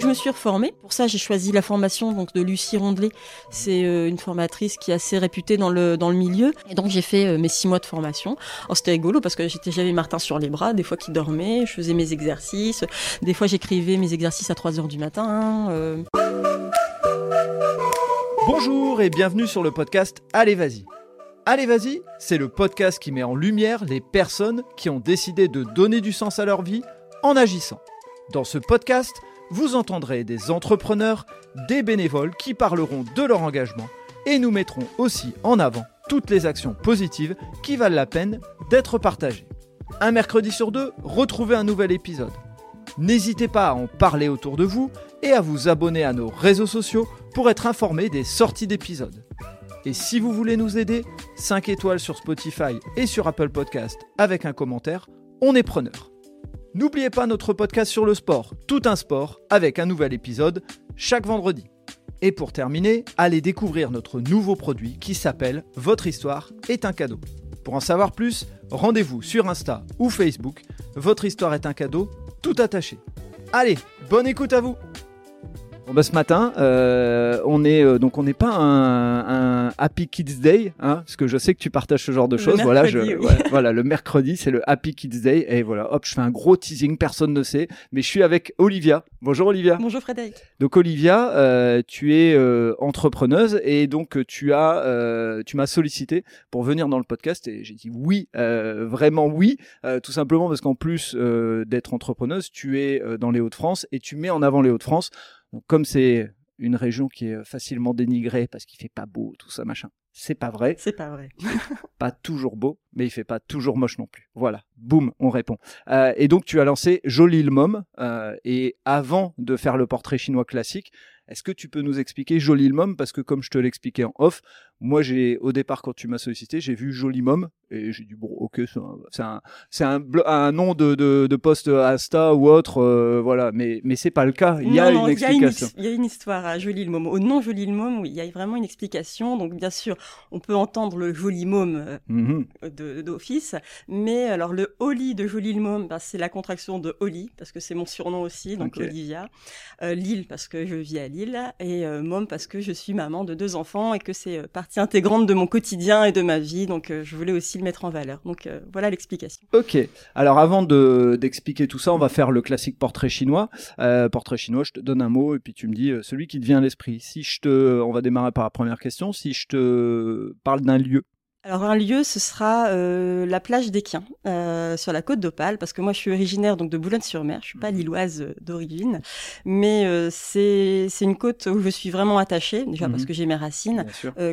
je me suis reformée. Pour ça, j'ai choisi la formation donc de Lucie Rondelet. C'est euh, une formatrice qui est assez réputée dans le milieu. Et donc j'ai fait euh, mes six mois de formation. Oh, c'était rigolo parce que j'étais j'avais Martin sur les bras, des fois qu'il dormait, je faisais mes exercices, des fois j'écrivais mes exercices à 3 heures du matin. euh. Bonjour et bienvenue sur le podcast Allez Vas-y. Allez Vas-y, c'est le podcast qui met en lumière les personnes qui ont décidé de donner du sens à leur vie en agissant. Dans ce podcast, vous entendrez des entrepreneurs, des bénévoles qui parleront de leur engagement et nous mettrons aussi en avant toutes les actions positives qui valent la peine d'être partagées. Un mercredi sur deux, retrouvez un nouvel épisode. N'hésitez pas à en parler autour de vous et à vous abonner à nos réseaux sociaux pour être informé des sorties d'épisodes. Et si vous voulez nous aider, 5 étoiles sur Spotify et sur Apple Podcast avec un commentaire, on est preneur. N'oubliez pas notre podcast sur le sport, tout un sport, avec un nouvel épisode chaque vendredi. Et pour terminer, allez découvrir notre nouveau produit qui s'appelle Votre histoire est un cadeau. Pour en savoir plus, rendez-vous sur Insta ou Facebook. Votre histoire est un cadeau, tout attaché. Allez, bonne écoute à vous Bon bah ce matin, euh, on est euh, donc on n'est pas un, un Happy Kids Day, hein, parce que je sais que tu partages ce genre de choses. Voilà, je, mercredi, oui. ouais, voilà, le mercredi c'est le Happy Kids Day et voilà, hop, je fais un gros teasing, personne ne sait, mais je suis avec Olivia. Bonjour Olivia. Bonjour Frédéric. Donc Olivia, euh, tu es euh, entrepreneuse et donc euh, tu as, euh, tu m'as sollicité pour venir dans le podcast et j'ai dit oui, euh, vraiment oui, euh, tout simplement parce qu'en plus euh, d'être entrepreneuse, tu es euh, dans les Hauts-de-France et tu mets en avant les Hauts-de-France. Donc comme c'est une région qui est facilement dénigrée parce qu'il fait pas beau, tout ça machin. C'est pas vrai, C'est pas vrai. pas toujours beau, mais il fait pas toujours moche non plus. Voilà, boum, on répond. Euh, et donc tu as lancé Jolie le Mom. euh, et avant de faire le portrait chinois classique, est-ce que tu peux nous expliquer Jolie le Mom? Parce que comme je te l'expliquais en off, moi j'ai au départ quand tu m'as sollicité, j'ai vu Jolie Mom et j'ai dit bon ok c'est un c'est un, un, nom de, de, de poste Insta ou autre, euh, voilà. Mais mais c'est pas le cas. Il y a Non, une explication. ex- il y a une histoire à Joli le Môme. Au nom Joli le Môme, oui, il y a vraiment une explication. Donc, bien sûr, on peut entendre le Joli Môme Mhm. de- d'office, mais alors le Oli de Joli le Môme, bah, c'est la contraction de Oli, parce que c'est mon surnom aussi, donc. Olivia. Euh, Lille, parce que je vis à Lille, et euh, parce que je suis maman de deux enfants et que c'est euh, partie intégrante de mon quotidien et de ma vie. Donc, euh, je voulais aussi le mettre en valeur. Donc, euh, voilà l'explication. Ok. Alors avant de d'expliquer tout ça, on va faire le classique portrait chinois. Portrait chinois, je te donne un mot et puis tu me dis celui qui te vient à l'esprit. Si je te, on va démarrer par la première question. Si je te parle d'un lieu, Alors un lieu, ce sera euh, la plage d'Équien, euh, sur la côte d'Opale, parce que moi je suis originaire donc de Boulogne-sur-Mer, je suis pas lilloise euh, d'origine, mais c'est c'est une côte où je suis vraiment attachée, déjà parce Mhm. que j'ai mes racines,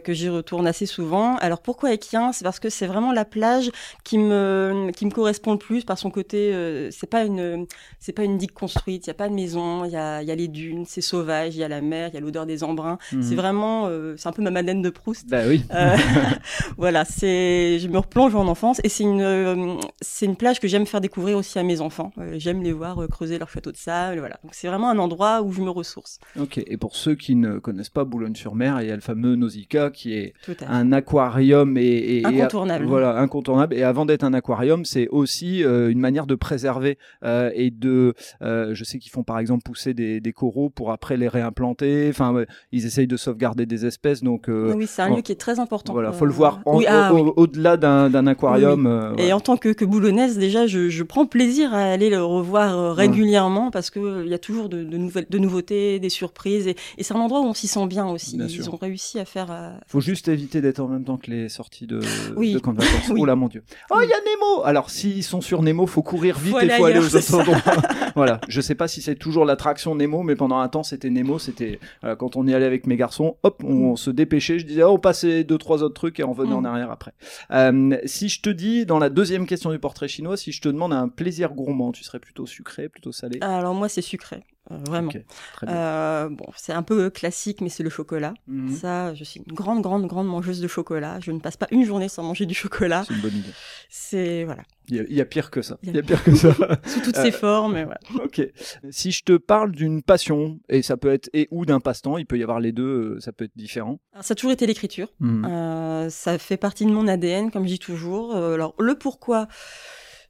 que j'y retourne assez souvent. Alors pourquoi Équien C'est parce que c'est vraiment la plage qui me qui me correspond le plus par son côté. c'est pas une c'est pas une digue construite, il y a pas de maison, il y a y a les dunes, c'est sauvage, il y a la mer, il y a l'odeur des embruns. C'est Mhm. vraiment euh, c'est un peu ma Madeleine de Proust. Bah oui. Euh, voilà, c'est, je me replonge en enfance et c'est une, euh, c'est une plage que j'aime faire découvrir aussi à mes enfants. Euh, j'aime les voir euh, creuser leur château de sable, voilà. Donc c'est vraiment un endroit où je me ressource. Ok. Et pour ceux qui ne connaissent pas Boulogne-sur-Mer, il y a le fameux Nausicaa qui est un aquarium et, et- et- Incontournable. voilà, incontournable. Et avant d'être un aquarium, c'est aussi une manière de préserver et de. je sais qu'ils font par exemple pousser des, des coraux pour après les réimplanter. Enfin, ils essayent de sauvegarder des espèces. Donc oui, c'est un bon, lieu qui est très important. voilà, faut le voir en- oui, ah, oui. au-delà d'un d'un aquarium. euh, Et voilà. en tant que, que boulonnaise, déjà, je, je prends plaisir à aller le revoir euh, régulièrement parce que euh, y a toujours de, de nouvelles, de nouveautés, des surprises, et, et c'est un endroit où on s'y sent bien aussi. Bien Ils sûr. ont réussi à faire. euh, Faut juste éviter d'être en même temps que les sorties de, Oui. de camp de vacances. Oui. Oh là mon dieu. Oh il y a Nemo. Alors s'ils sont sur Nemo, faut courir vite Faut et faut aller aux autres endroits. voilà. Je sais pas si c'est toujours l'attraction Nemo, mais pendant un temps c'était Nemo. C'était euh, quand on y allait avec mes garçons, hop, on, on se dépêchait. Je disais oh, on passait deux trois autres trucs et on revenait Mm. en arrière après. Euh, si je te dis dans la deuxième question du portrait chinois, si je te demande un plaisir gourmand, tu serais plutôt sucré, plutôt salé? Alors moi, c'est sucré, vraiment. Très bien. Euh, bon, c'est un peu classique, mais c'est le chocolat. Mhm. Ça, je suis une grande, grande, grande mangeuse de chocolat. Je ne passe pas une journée sans manger du chocolat. C'est une bonne idée. C'est voilà, Il y, a, il y a pire que ça. Il y a pire que ça. sous toutes Euh, ses formes. et voilà. Ok. Si je te parle d'une passion, et ça peut être et ou d'un passe-temps, il peut y avoir les deux, euh, ça peut être différent. Alors, ça a toujours été l'écriture. Mhm. Euh, ça fait partie de mon ADN, comme je dis toujours. Euh, alors le pourquoi.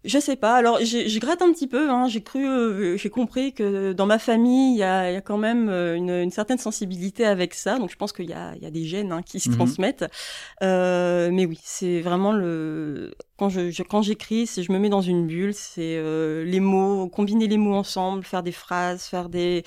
Je sais pas. Alors, je gratte un petit peu. Hein. J'ai cru, euh, j'ai compris que dans ma famille, il y a, y a, quand même euh, une, une, certaine sensibilité avec ça. Donc, je pense qu'il y a, y a, des gènes hein, qui se mhm. transmettent. Euh, mais oui, c'est vraiment le quand je, je quand j'écris, c'est je me mets dans une bulle. C'est euh, les mots, combiner les mots ensemble, faire des phrases, faire des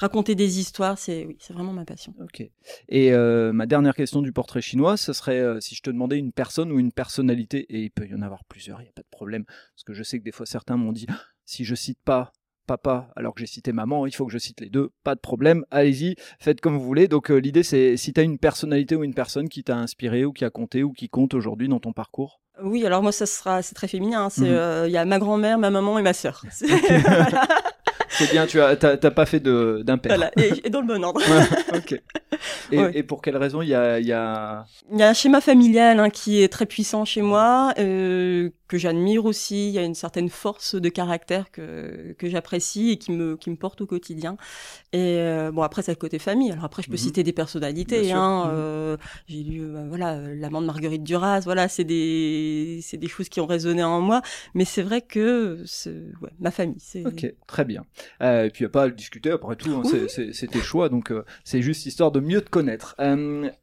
raconter des histoires, c'est oui, c'est vraiment ma passion. Ok. Et euh, ma dernière question du portrait chinois, ce serait euh, si je te demandais une personne ou une personnalité, et il peut y en avoir plusieurs, il n'y a pas de problème, parce que je sais que des fois certains m'ont dit ah, si je cite pas papa alors que j'ai cité maman, il faut que je cite les deux, pas de problème, allez-y, faites comme vous voulez. Donc euh, l'idée c'est si tu as une personnalité ou une personne qui t'a inspiré ou qui a compté ou qui compte aujourd'hui dans ton parcours. Oui, alors moi ça sera c'est très féminin, hein. mmh il y a ma grand-mère, ma maman et ma sœur. C'est bien, tu as, t'as, pas fait d'impair. Voilà, et, dans le bon ordre. Et, pour quelle raison il y a, y a... Il y a un schéma familial hein, qui est très puissant chez moi, euh, que j'admire aussi. Il y a une certaine force de caractère que, que j'apprécie et qui me, qui me porte au quotidien. Et euh, bon, après, c'est le côté famille. Alors après, je peux mhm. citer des personnalités. Hein, mhm. euh, j'ai lu, voilà, l'amant de Marguerite Duras. Voilà, c'est des, c'est des choses qui ont résonné en moi. Mais c'est vrai que c'est, ouais, ma famille. C'est... Ok, très bien. Euh, et puis, il n'y a pas à le discuter. Après tout, hein, c'est, tes choix. Donc, euh, c'est juste histoire de mieux te connaître.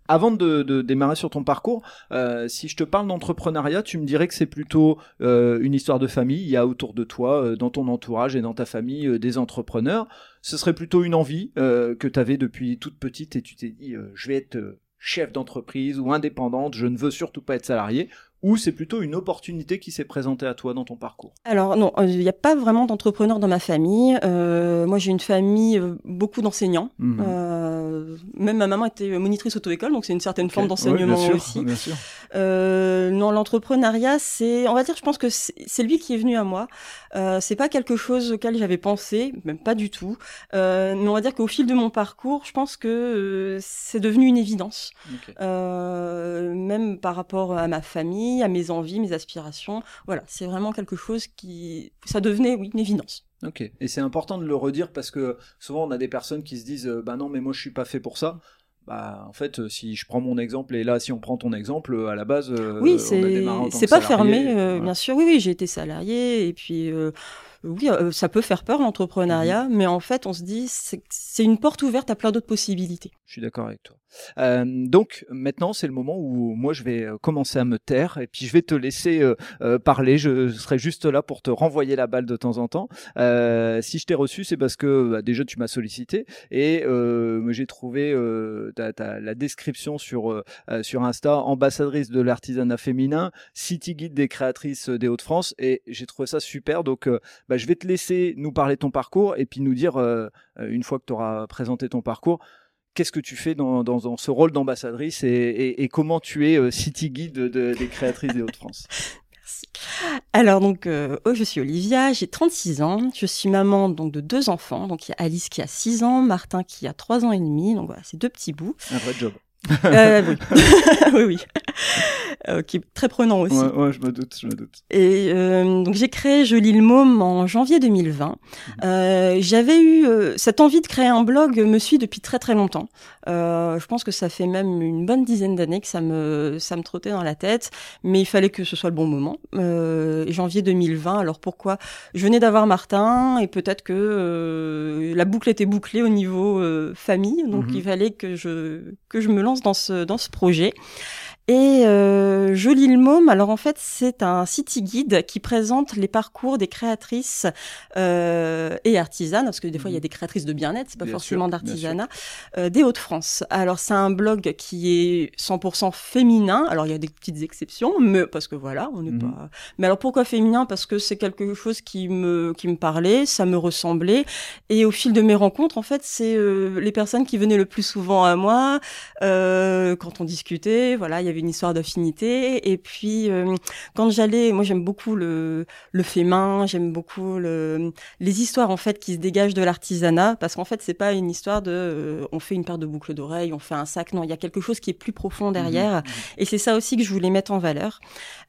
avant de, de, démarrer sur ton parcours, si je te parle d'entrepreneuriat, tu me dirais que c'est plutôt euh, une histoire de famille. Il y a autour de toi, euh, dans ton entourage et dans ta famille, euh, des entrepreneurs. Ce serait plutôt une envie que tu avais depuis toute petite et tu t'es dit, je vais être chef d'entreprise ou indépendante, je ne veux surtout pas être salarié ou c'est plutôt une opportunité qui s'est présentée à toi dans ton parcours? Alors non, il n'y a pas vraiment d'entrepreneurs dans ma famille. Euh, moi j'ai une famille, euh, beaucoup d'enseignants. Mhm. Euh, même ma maman était monitrice auto-école, donc c'est une certaine forme d'enseignement aussi. Bien sûr. Euh, non, l'entrepreneuriat, c'est, on va dire, je pense que c'est lui qui est venu à moi. Euh, c'est pas quelque chose auquel j'avais pensé, même pas du tout. Euh, mais on va dire qu'au fil de mon parcours, je pense que euh, c'est devenu une évidence. Même par rapport à ma famille, à mes envies, mes aspirations. Voilà, c'est vraiment quelque chose qui, ça devenait, oui, une évidence. Ok, et c'est important de le redire parce que souvent on a des personnes qui se disent, bah non, mais moi je suis pas fait pour ça bah, en fait, euh, si je prends mon exemple, et là, si on prend ton exemple, euh, à la base, euh, oui, c'est pas fermé, bien sûr. Oui, oui, j'ai été salarié, et puis oui, ça peut faire peur l'entrepreneuriat, mhm. mais en fait, on se dit c'est une porte ouverte à plein d'autres possibilités. Je suis d'accord avec toi. Euh, donc maintenant, c'est le moment où moi je vais euh, commencer à me taire et puis je vais te laisser euh, parler. Je serai juste là pour te renvoyer la balle de temps en temps. si je t'ai reçu, c'est parce que bah, déjà tu m'as sollicité et j'ai trouvé la description sur sur Insta, ambassadrice de l'artisanat féminin, city guide des créatrices des Hauts-de-France et j'ai trouvé ça super. Donc bah, je vais te laisser nous parler de ton parcours et puis nous dire une fois que tu auras présenté ton parcours qu'est-ce que tu fais dans, dans, ce rôle d'ambassadrice et, et, comment tu es euh, city guide de, des créatrices des Hauts-de-France Merci. Alors donc, euh, oh, je suis Olivia, j'ai 36 ans, je suis maman donc de deux enfants, donc il y a Alice qui a 6 ans, Martin qui a 3 ans et demi, donc voilà, c'est deux petits bouts. Un vrai job. Euh, oui. oui, oui. Euh, qui est très prenant aussi. Ouais, je me doute, je me doute. Et euh, donc j'ai créé Jolie le Môme en janvier 2020. Mhm. J'avais eu cette envie de créer un blog me suit depuis très très longtemps. Je pense que ça fait même une bonne dizaine d'années que ça me ça me trottait dans la tête, mais il fallait que ce soit le bon moment. janvier 2020. Alors pourquoi? Je venais d'avoir Martin et peut-être que la boucle était bouclée au niveau famille, donc mhm. il fallait que je que je me dans ce dans ce projet. Et euh, Jolie le Môme, alors en fait c'est un city guide qui présente les parcours des créatrices euh, et artisanes, parce que des fois il y a mhm. des créatrices de bien-être, c'est pas forcément d'artisanat, euh, des Hauts-de-France. Alors c'est un blog qui est 100% féminin, alors il y a des petites exceptions, mais parce que voilà, on n'est mhm. pas... Mais alors pourquoi féminin? Parce que c'est quelque chose qui me, qui me parlait, ça me ressemblait, et au fil de mes rencontres, en fait, c'est euh, les personnes qui venaient le plus souvent à moi, euh, quand on discutait, voilà, il y avait une histoire d'affinité. Et puis, euh, quand j'allais, moi j'aime beaucoup le, le fait main, j'aime beaucoup le, les histoires en fait qui se dégagent de l'artisanat, parce qu'en fait c'est pas une histoire de, euh, on fait une paire de boucles d'oreilles, on fait un sac. Non, il y a quelque chose qui est plus profond derrière. Mmh, mmh. Et c'est ça aussi que je voulais mettre en valeur.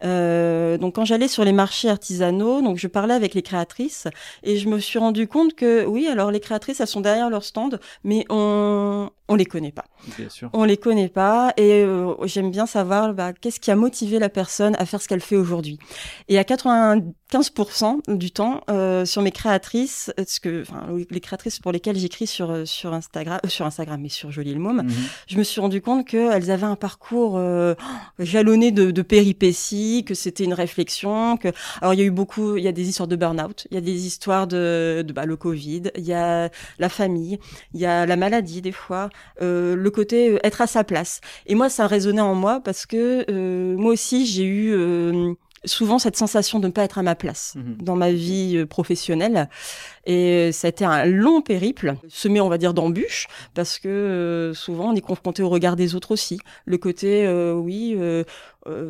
Euh, donc quand j'allais sur les marchés artisanaux, donc je parlais avec les créatrices et je me suis rendu compte que oui, alors les créatrices elles sont derrière leur stand, mais on on les connaît pas. Bien sûr. On les connaît pas et j'aime bien ça savoir bah, qu'est-ce qui a motivé la personne à faire ce qu'elle fait aujourd'hui. Et à 95% du temps, euh, sur mes créatrices, ce que, les créatrices pour lesquelles j'écris sur euh, sur Instagram, euh, sur Instagram, mais sur Jolie le Môme, mhm. je me suis rendu compte qu'elles avaient un parcours euh, jalonné de, de péripéties, que c'était une réflexion, que alors il y a eu beaucoup, il y a des histoires de burn-out, il y a des histoires de, de bah, le Covid, il y a la famille, il y a la maladie des fois, euh, le côté euh, être à sa place. Et moi, ça a résonné en moi parce que euh, moi aussi, j'ai eu euh, souvent cette sensation de ne pas être à ma place mhm. dans ma vie euh, professionnelle. Et ça a été un long périple, semé, on va dire, d'embûches, parce que euh, souvent on est confronté au regard des autres aussi. Le côté, euh, oui,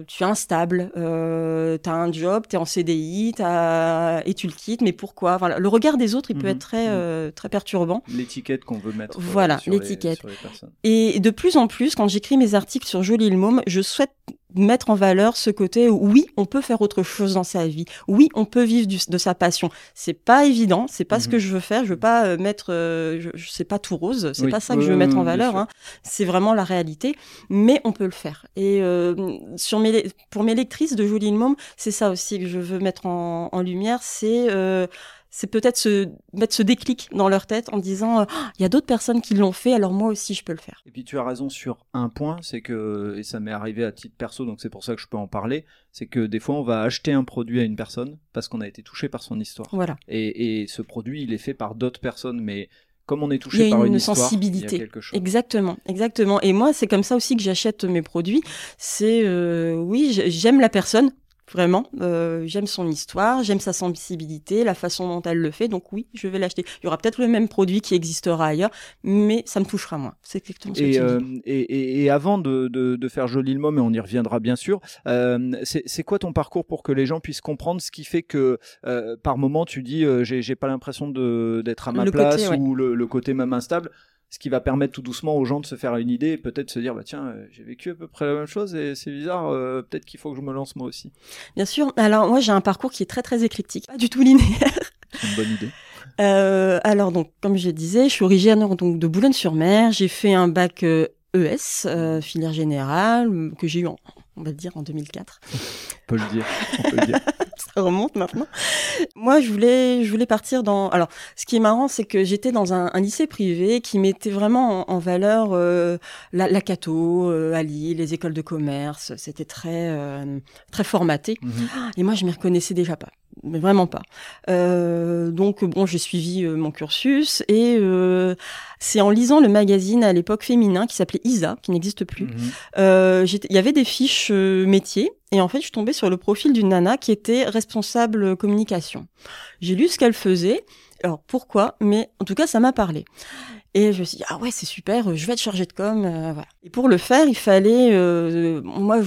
tu es instable, euh, tu as un job, tu es en CDI, as... et tu le quittes, mais pourquoi? Voilà. Le regard des autres, il peut mhm. être très, mhm. très perturbant. L'étiquette qu'on veut mettre voilà, l'étiquette. Et de plus en plus, quand j'écris mes articles sur Jolie le Môme, je souhaite mettre en valeur ce côté où, oui, on peut faire autre chose dans sa vie. Oui, on peut vivre de sa passion. C'est pas évident, c'est pas ce mhm. que je veux faire. Je veux pas euh, mettre, euh, je, je sais pas tout rose. C'est pas ça que je veux mettre en valeur. Hein. C'est vraiment la réalité, mais on peut le faire. Et euh, sur mes, pour mes lectrices de Jolie Môme, c'est ça aussi que je veux mettre en, en lumière. C'est c'est peut-être se mettre ce déclic dans leur tête en disant euh, il y a d'autres personnes qui l'ont fait alors moi aussi je peux le faire. Et puis tu as raison sur un point, c'est que et ça m'est arrivé à titre perso donc c'est pour ça que je peux en parler, c'est que des fois on va acheter un produit à une personne parce qu'on a été touché par son histoire. Voilà. Et, et ce produit il est fait par d'autres personnes mais comme on est touché par une, une sensibilité. il y a quelque chose. Exactement, exactement. Et moi, c'est comme ça aussi que j'achète mes produits. C'est euh, oui, j'aime la personne Vraiment, euh, j'aime son histoire, j'aime sa sensibilité, la façon dont elle le fait, donc oui, je vais l'acheter. Il y aura peut-être le même produit qui existera ailleurs, mais ça me touchera moins. C'est exactement ce et, euh, et, et, avant de, de, de faire Joli le mot, mais on y reviendra bien sûr, euh, c'est quoi ton parcours pour que les gens puissent comprendre ce qui fait que euh, par moment tu dis euh, j'ai pas l'impression d'être à ma place ou le, le côté même instable? Ce qui va permettre tout doucement aux gens de se faire une idée et peut-être se dire bah tiens euh, j'ai vécu à peu près la même chose et c'est bizarre euh, peut-être qu'il faut que je me lance moi aussi. Bien sûr. Alors moi j'ai un parcours qui est très très éclectique, pas du tout linéaire. C'est une bonne idée. Euh, alors donc comme je disais, je suis originaire donc de Boulogne-sur-Mer. J'ai fait un bac ES, e filière générale, que j'ai eu en, on va dire en 2004. on peut le dire. On peut le dire. Ça remonte maintenant. Moi, je voulais, je voulais partir dans. Alors, ce qui est marrant, c'est que j'étais dans un, un, lycée privé qui mettait vraiment en, valeur euh, la, la Cato, euh, à Lille, les écoles de commerce. C'était très, euh, très formaté. Mhm. Et moi, je m'y reconnaissais déjà pas mais vraiment pas. Euh, donc bon, j'ai suivi euh, mon cursus et euh, c'est en lisant le magazine à l'époque féminin qui s'appelait Isa, qui n'existe plus. Mhm. Il y avait des fiches euh, métiers et en fait, je suis tombée sur le profil d'une nana qui était responsable communication. J'ai lu ce qu'elle faisait. Alors pourquoi? Mais en tout cas, ça m'a parlé. Et je me suis dit, ah ouais, c'est super, je vais être chargée de com. Euh, voilà. Et pour le faire, il fallait. Euh, moi,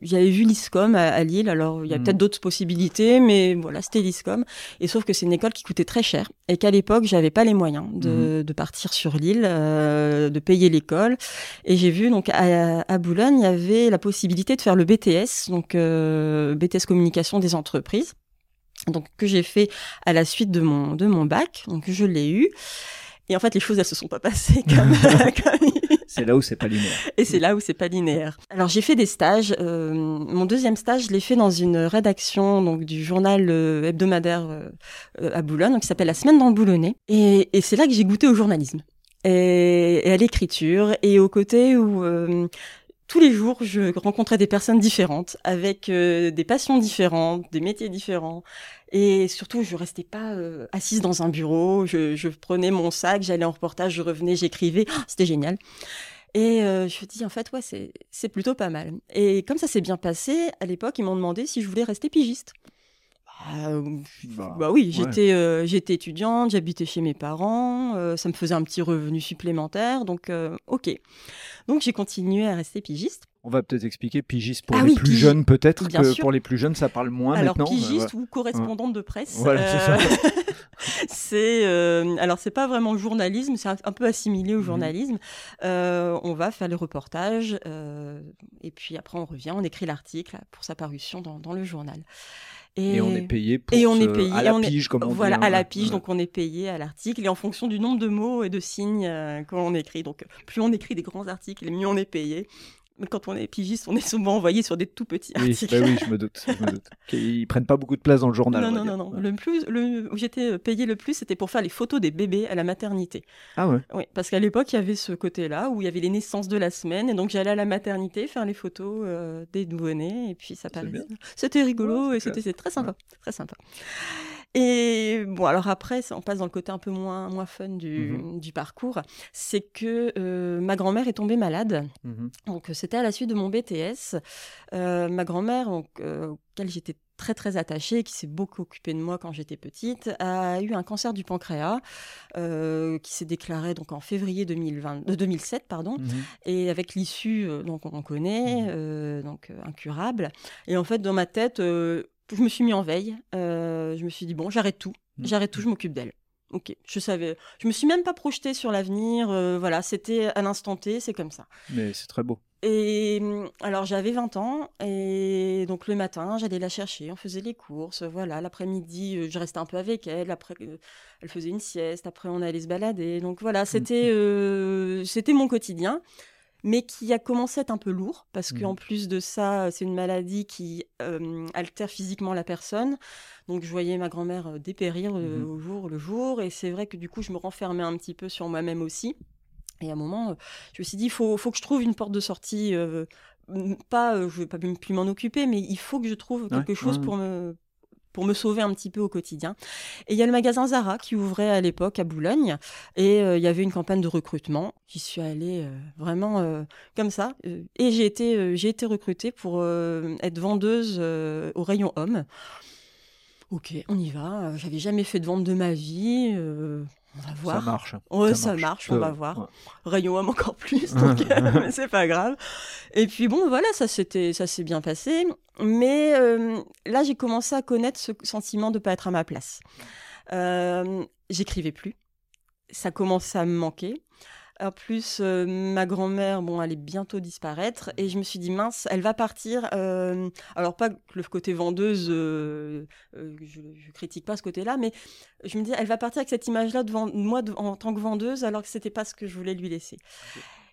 j'avais vu l'ISCOM à, Lille, alors il y a mmh. peut-être d'autres possibilités, mais voilà, c'était l'ISCOM. Et sauf que c'est une école qui coûtait très cher et qu'à l'époque, j'avais pas les moyens de, mmh. de partir sur l'île, euh, de payer l'école. Et j'ai vu, donc, à, à, Boulogne, il y avait la possibilité de faire le BTS, donc euh, BTS Communication des entreprises. Donc, que j'ai fait à la suite de mon, de mon bac. Donc, je l'ai eu. Et en fait, les choses, elles se sont pas passées comme. comme... c'est là où c'est pas linéaire. Et c'est là où c'est pas linéaire. Alors j'ai fait des stages. Euh, mon deuxième stage, je l'ai fait dans une rédaction donc du journal euh, hebdomadaire euh, à Boulogne, donc, qui s'appelle La Semaine dans le Boulonnais. Et, et c'est là que j'ai goûté au journalisme et, et à l'écriture et au côté où euh, tous les jours, je rencontrais des personnes différentes, avec euh, des passions différentes, des métiers différents. Et surtout, je restais pas euh, assise dans un bureau. Je, prenais mon sac, j'allais en reportage, je revenais, j'écrivais. Oh, C'était génial. Et euh, je me dis, en fait, ouais, c'est plutôt pas mal. Et comme ça s'est bien passé, à l'époque, ils m'ont demandé si je voulais rester pigiste. Bah, bah, bah oui, j'étais euh, j'étais étudiante, j'habitais chez mes parents, euh, ça me faisait un petit revenu supplémentaire, donc euh, ok. Donc j'ai continué à rester pigiste. On va peut-être expliquer pigiste pour ah les plus jeunes peut-être que pour les plus jeunes ça parle moins alors, maintenant. pigiste ou correspondante de presse. Voilà, c'est alors c'est pas vraiment journalisme, c'est un, peu assimilé au mhm. journalisme. on va faire les reportages et puis après on revient, on écrit l'article pour sa parution dans, dans le journal. Et, on est payé pour et on est payé, à la pige, comme on Voilà, dit, à la pige, donc on est payé à l'article et en fonction du nombre de mots et de signes euh, qu'on écrit. Donc plus on écrit des grands articles, mieux on est payé. Mais quand on est pigiste, on est souvent envoyé sur des tout petits oui, articles. bah oui, je me doute. Je me doute. Ils prennent pas beaucoup de place dans le journal. non, non, non, non. Le plus, le, où j'étais payé le plus, c'était pour faire les photos des bébés à la maternité. Ah ouais. Oui, parce qu'à l'époque, il y avait ce côté-là où il y avait les naissances de la semaine. Et donc, j'allais à la maternité faire les photos euh, des nouveau-nés. Et puis, ça paraissait. C'était rigolo Ouais, et c'était très sympa. Très sympa. Et bon, alors après, on passe dans le côté un peu moins, moins fun du, Mhm. du parcours. C'est que euh, ma grand-mère est tombée malade. Mhm. Donc, euh, c'était à la suite de mon BTS. Euh, ma grand-mère, euh, auquel j'étais très très attachée, qui s'est beaucoup occupée de moi quand j'étais petite, a eu un cancer du pancréas euh, qui s'est déclaré donc en février 2020, de 2007, pardon, Mhm. et avec l'issue euh, donc on connaît, donc incurable. Et en fait, dans ma tête, je me suis mis en veille. Euh, je me suis dit bon, j'arrête tout, Mhm. j'arrête tout, je m'occupe d'elle. Ok, je savais, je me suis même pas projetée sur l'avenir. euh, voilà, c'était à l'instant T, c'est comme ça. Mais c'est très beau. Et hum, alors j'avais 20 ans et donc le matin j'allais la chercher, on faisait les courses, voilà. L'après-midi euh, je restais un peu avec elle, après elle faisait une sieste, après on allait se balader. Donc voilà, c'était euh, c'était mon quotidien, mais qui a commencé à être un peu lourd parce qu'en plus de ça c'est une maladie qui euh, altère physiquement la personne. Donc je voyais ma grand-mère euh, dépérir euh, Mhm. au jour le jour et c'est vrai que du coup je me renfermais un petit peu sur moi-même aussi. Et à un moment, je me suis dit, il faut, faut que je trouve une porte de sortie. euh, pas, je vais pas plus m'en occuper, mais il faut que je trouve quelque Ouais, chose ouais, pour me pour me sauver un petit peu au quotidien. Et il y a le magasin Zara qui ouvrait à l'époque à Boulogne et euh, il y avait une campagne de recrutement. J'y suis allée euh, vraiment euh, comme ça et j'ai été j'ai été recrutée pour être vendeuse au rayon homme. Ok, on y va. J'avais jamais fait de vente de ma vie. Euh, on va voir. Ça marche. Ouais, ça marche, on va voir. Ouais. Rayon homme encore plus, donc mais c'est pas grave. Et puis bon, voilà, ça s'était, ça s'est bien passé. Mais euh, là, j'ai commencé à connaître ce sentiment de pas être à ma place. Euh, J'écrivais plus. Ça commençait à me manquer. En plus, euh, ma grand-mère, bon, elle est bientôt disparaître, et je me suis dit mince, elle va partir. euh, alors pas que le côté vendeuse, euh, je, je critique pas ce côté-là, mais je me dis, elle va partir avec cette image-là de moi de- en tant que vendeuse, alors que c'était pas ce que je voulais lui laisser.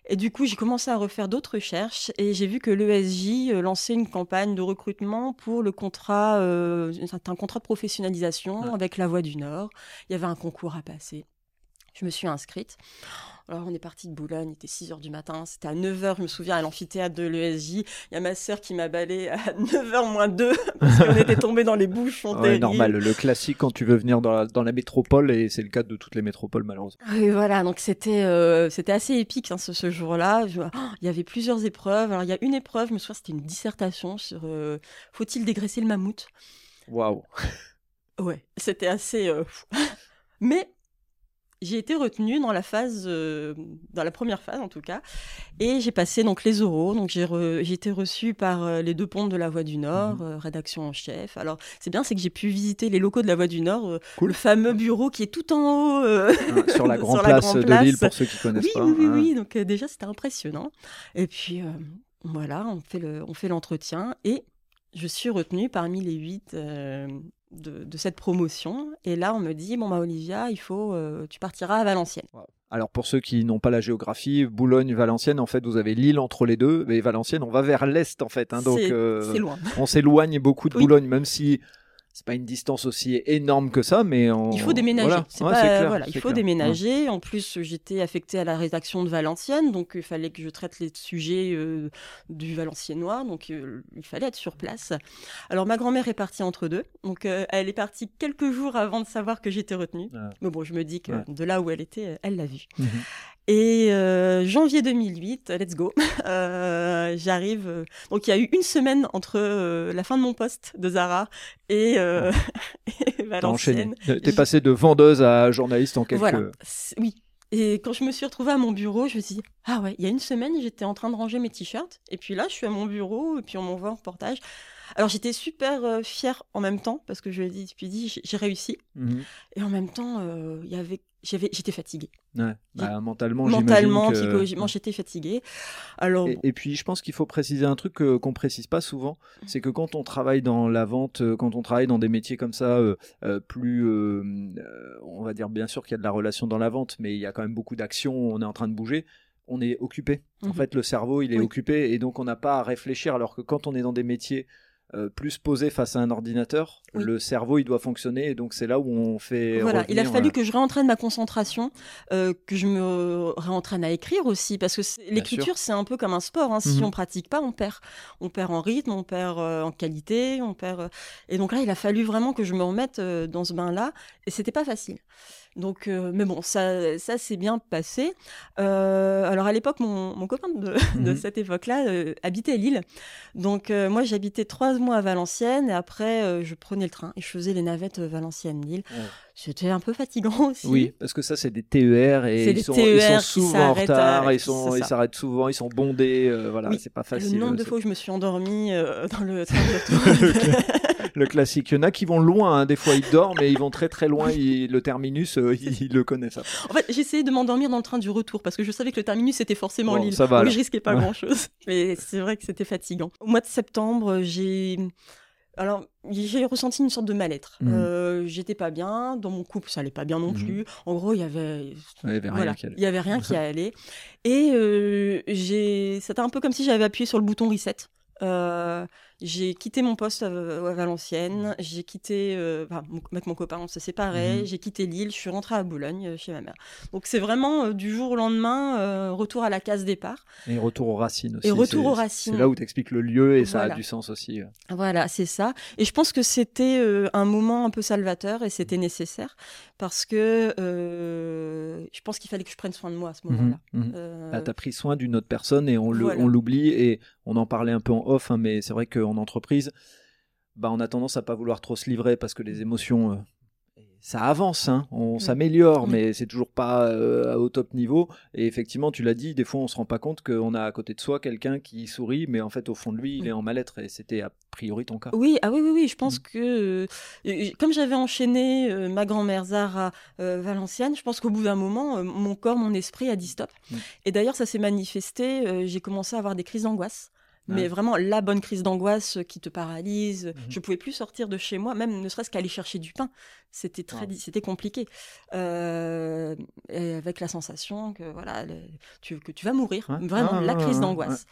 Et du coup, j'ai commencé à refaire d'autres recherches et j'ai vu que l'ESJ lançait une campagne de recrutement pour le contrat, euh, un contrat de professionnalisation Ouais. avec la Voix du Nord. Il y avait un concours à passer. Je me suis inscrite. Alors, on est parti de Boulogne, il était 6 h du matin, c'était à 9 h, je me souviens, à l'amphithéâtre de l'ESJ. Il y a ma sœur qui m'a balé à 9 h moins 2 parce qu'on était tombé dans les bouchons. Ouais, normal, le classique quand tu veux venir dans la, dans la métropole, et c'est le cas de toutes les métropoles malheureusement. Oui, voilà, donc c'était euh, c'était assez épique hein, ce, ce jour-là. Je- oh, il y avait plusieurs épreuves. Alors, il y a une épreuve, je me souviens, c'était une dissertation sur euh, faut-il dégraisser le mammouth? Waouh. Ouais, c'était assez. euh. Mais j'ai été retenue dans la phase, euh, dans la première phase en tout cas, et j'ai passé donc les oraux. Donc j'ai re- j'ai été reçue par euh, les deux pontes de la Voix du Nord, Mhm. euh, rédaction en chef. Alors c'est bien, c'est que j'ai pu visiter les locaux de la Voix du Nord, Cool. le fameux bureau qui est tout en haut. Hein, sur la grande place de. Lille pour ceux qui connaissent oui, pas. oui, oui, hein. oui. Donc déjà, c'était impressionnant. Et puis voilà, on fait le, on fait l'entretien et je suis retenue parmi les huit de, de cette promotion. Et là, on me dit bon bah Olivia, il faut, euh, tu partiras à Valenciennes. Alors pour ceux qui n'ont pas la géographie, Boulogne, Valenciennes, en fait, vous avez l'île entre les deux, mais Valenciennes, on va vers l'est en fait. hein, donc c'est euh, loin. on s'éloigne beaucoup de Oui. Boulogne, même si c'est pas une distance aussi énorme que ça, mais on- Il faut déménager. Voilà. Ouais, pas- clair, voilà, il faut clair. déménager. En plus, j'étais affectée à la rédaction de Valenciennes, donc il fallait que je traite les sujets euh, du valenciennois, donc euh, il fallait être sur place. Alors ma grand-mère est partie entre deux, donc euh, elle est partie quelques jours avant de savoir que j'étais retenue. Mais bon, je me dis que de là où elle était, elle l'a vu. Mhm. Et euh, janvier 2008, let's go, j'arrive. donc il y a eu une semaine entre la fin de mon poste de Zara et, euh, et. Valenciennes. T'es passé de vendeuse à journaliste en quelques. Voilà, oui. Et quand je me suis retrouvée à mon bureau, je me suis dit, ah ouais, il y a une semaine, j'étais en train de ranger mes t-shirts, et puis là, je suis à mon bureau, et puis on m'envoie un reportage. Alors j'étais super euh, fière en même temps, parce que je lui ai dit, puis dit, j'ai- réussi, Mhm. et en même temps, euh, il y avait, j'étais fatiguée. Ouais. Bah, mentalement, Mentalement, que- psychologiquement, j'étais fatiguée. Alors, Et, et puis, je pense qu'il faut préciser un truc qu'on précise pas souvent, c'est que quand on travaille dans la vente, euh, quand on travaille dans des métiers comme ça, euh, euh, plus, euh, on va dire bien sûr qu'il y a de la relation dans la vente, mais il y a quand même beaucoup d'actions, on est en train de bouger. on est occupé. En Mhm. fait, le cerveau, il est Oui. occupé et donc on n'a pas à réfléchir. Alors que quand on est dans des métiers euh, plus posés face à un ordinateur, Oui. le cerveau, il doit fonctionner et donc c'est là où on fait. Voilà, il a fallu euh, que je réentraîne ma concentration, euh, que je me réentraîne à écrire aussi, parce que l'écriture, c'est un peu comme un sport. hein. Si Mhm. on pratique pas, on perd. On perd en rythme, on perd en qualité, on perd. Et donc là, il a fallu vraiment que je me remette dans ce bain-là, et c'était pas facile. Donc, euh, mais bon, ça, ça s'est bien passé. Euh, alors à l'époque, mon, mon copain de, de Mhm. cette époque-là euh, habitait Lille. Donc moi, j'habitais trois mois à Valenciennes, et après, je prenais le train et je faisais les navettes Valenciennes-Lille. Ouais. C'était un peu fatigant aussi. Oui, parce que ça, c'est des TER et ils des sont, TER ils sont qui souvent en s'arrêtent à- retard, ils s'arrêtent souvent, ils sont bondés, euh, voilà, Oui. c'est pas Le facile. nombre de fois où je me suis endormie euh, dans le train de le, le classique. Il y en a qui vont loin, hein, des fois ils dorment, mais ils vont très très loin. ils- le terminus, euh, ils, ils le connaissent. après. en fait, j'essayais de m'endormir dans le train du retour parce que je savais que le terminus était forcément Bon, ça va, donc je risquais pas Ouais. grand-chose. Mais c'est vrai que c'était fatigant. Au mois de septembre, j'ai alors j'ai ressenti une sorte de mal-être. Mhm. Euh, J'étais pas bien dans mon couple, ça allait pas bien non Mhm. plus. En gros, il y avait Ouais, il y avait rien voilà, qui allait. il y avait rien qui allait. Et euh, j'ai, c'était un peu comme si j'avais appuyé sur le bouton reset. Euh, j'ai quitté mon poste à, à Valenciennes, j'ai quitté, euh, enfin, mon- avec mon copain, on s'est séparés, Mhm. j'ai quitté Lille, je suis rentrée à Boulogne euh, chez ma mère. Donc c'est vraiment euh, du jour au lendemain, euh, retour à la case départ. Et retour aux racines aussi. Et retour aux racines. C'est là où tu expliques le lieu et ça a du sens aussi. euh. Voilà, c'est ça. Et je pense que c'était euh, un moment un peu salvateur et c'était nécessaire parce que euh, je pense qu'il fallait que je prenne soin de moi à ce moment-là. Mhm, mhm. Euh, Bah, t'as pris soin d'une autre personne et on le- Voilà. on l'oublie et on en parlait un peu en off, hein, mais c'est vrai qu'en entreprise, bah, on a tendance à pas vouloir trop se livrer parce que les émotions, euh, ça avance, hein, on Mm. s'améliore, mais c'est toujours pas euh, au top niveau. Et effectivement, tu l'as dit, des fois on se rend pas compte qu'on a à côté de soi quelqu'un qui sourit, mais en fait au fond de lui, il est en mal-être et c'était a priori ton cas. Oui, ah oui, oui, oui, je pense Mm. que euh, comme j'avais enchaîné euh, ma grand-mère Zara Valenciennes, je pense qu'au bout d'un moment, mon corps, mon esprit a dit stop. Mm. Et d'ailleurs, ça s'est manifesté, j'ai commencé à avoir des crises d'angoisse. Mais vraiment la bonne crise d'angoisse qui te paralyse. Mhm. Je pouvais plus sortir de chez moi, même ne serait-ce qu'aller chercher du pain. C'était très, Wow. c'était compliqué. Euh, et avec la sensation que voilà, le- tu, que tu vas mourir. Ouais. Vraiment Ah, la crise ouais, d'angoisse.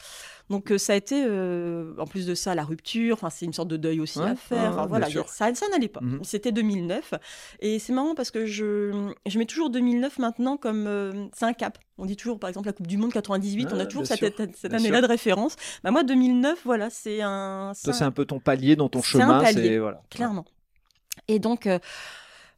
Donc euh, ça a été, euh, en plus de ça, la rupture. Enfin, c'est une sorte de deuil aussi Ouais, à faire. Enfin voilà, a- ça, ça n'allait pas. Mhm. C'était 2009, et c'est marrant parce que je, je mets toujours 2009 maintenant comme c'est un cap. On dit toujours, par exemple, la Coupe du Monde 98. on a toujours cette, année-là de référence. Bah moi, 2009, voilà, c'est un, un- c'est un peu ton palier dans ton chemin. palier, C'est voilà. clairement. Et donc, euh,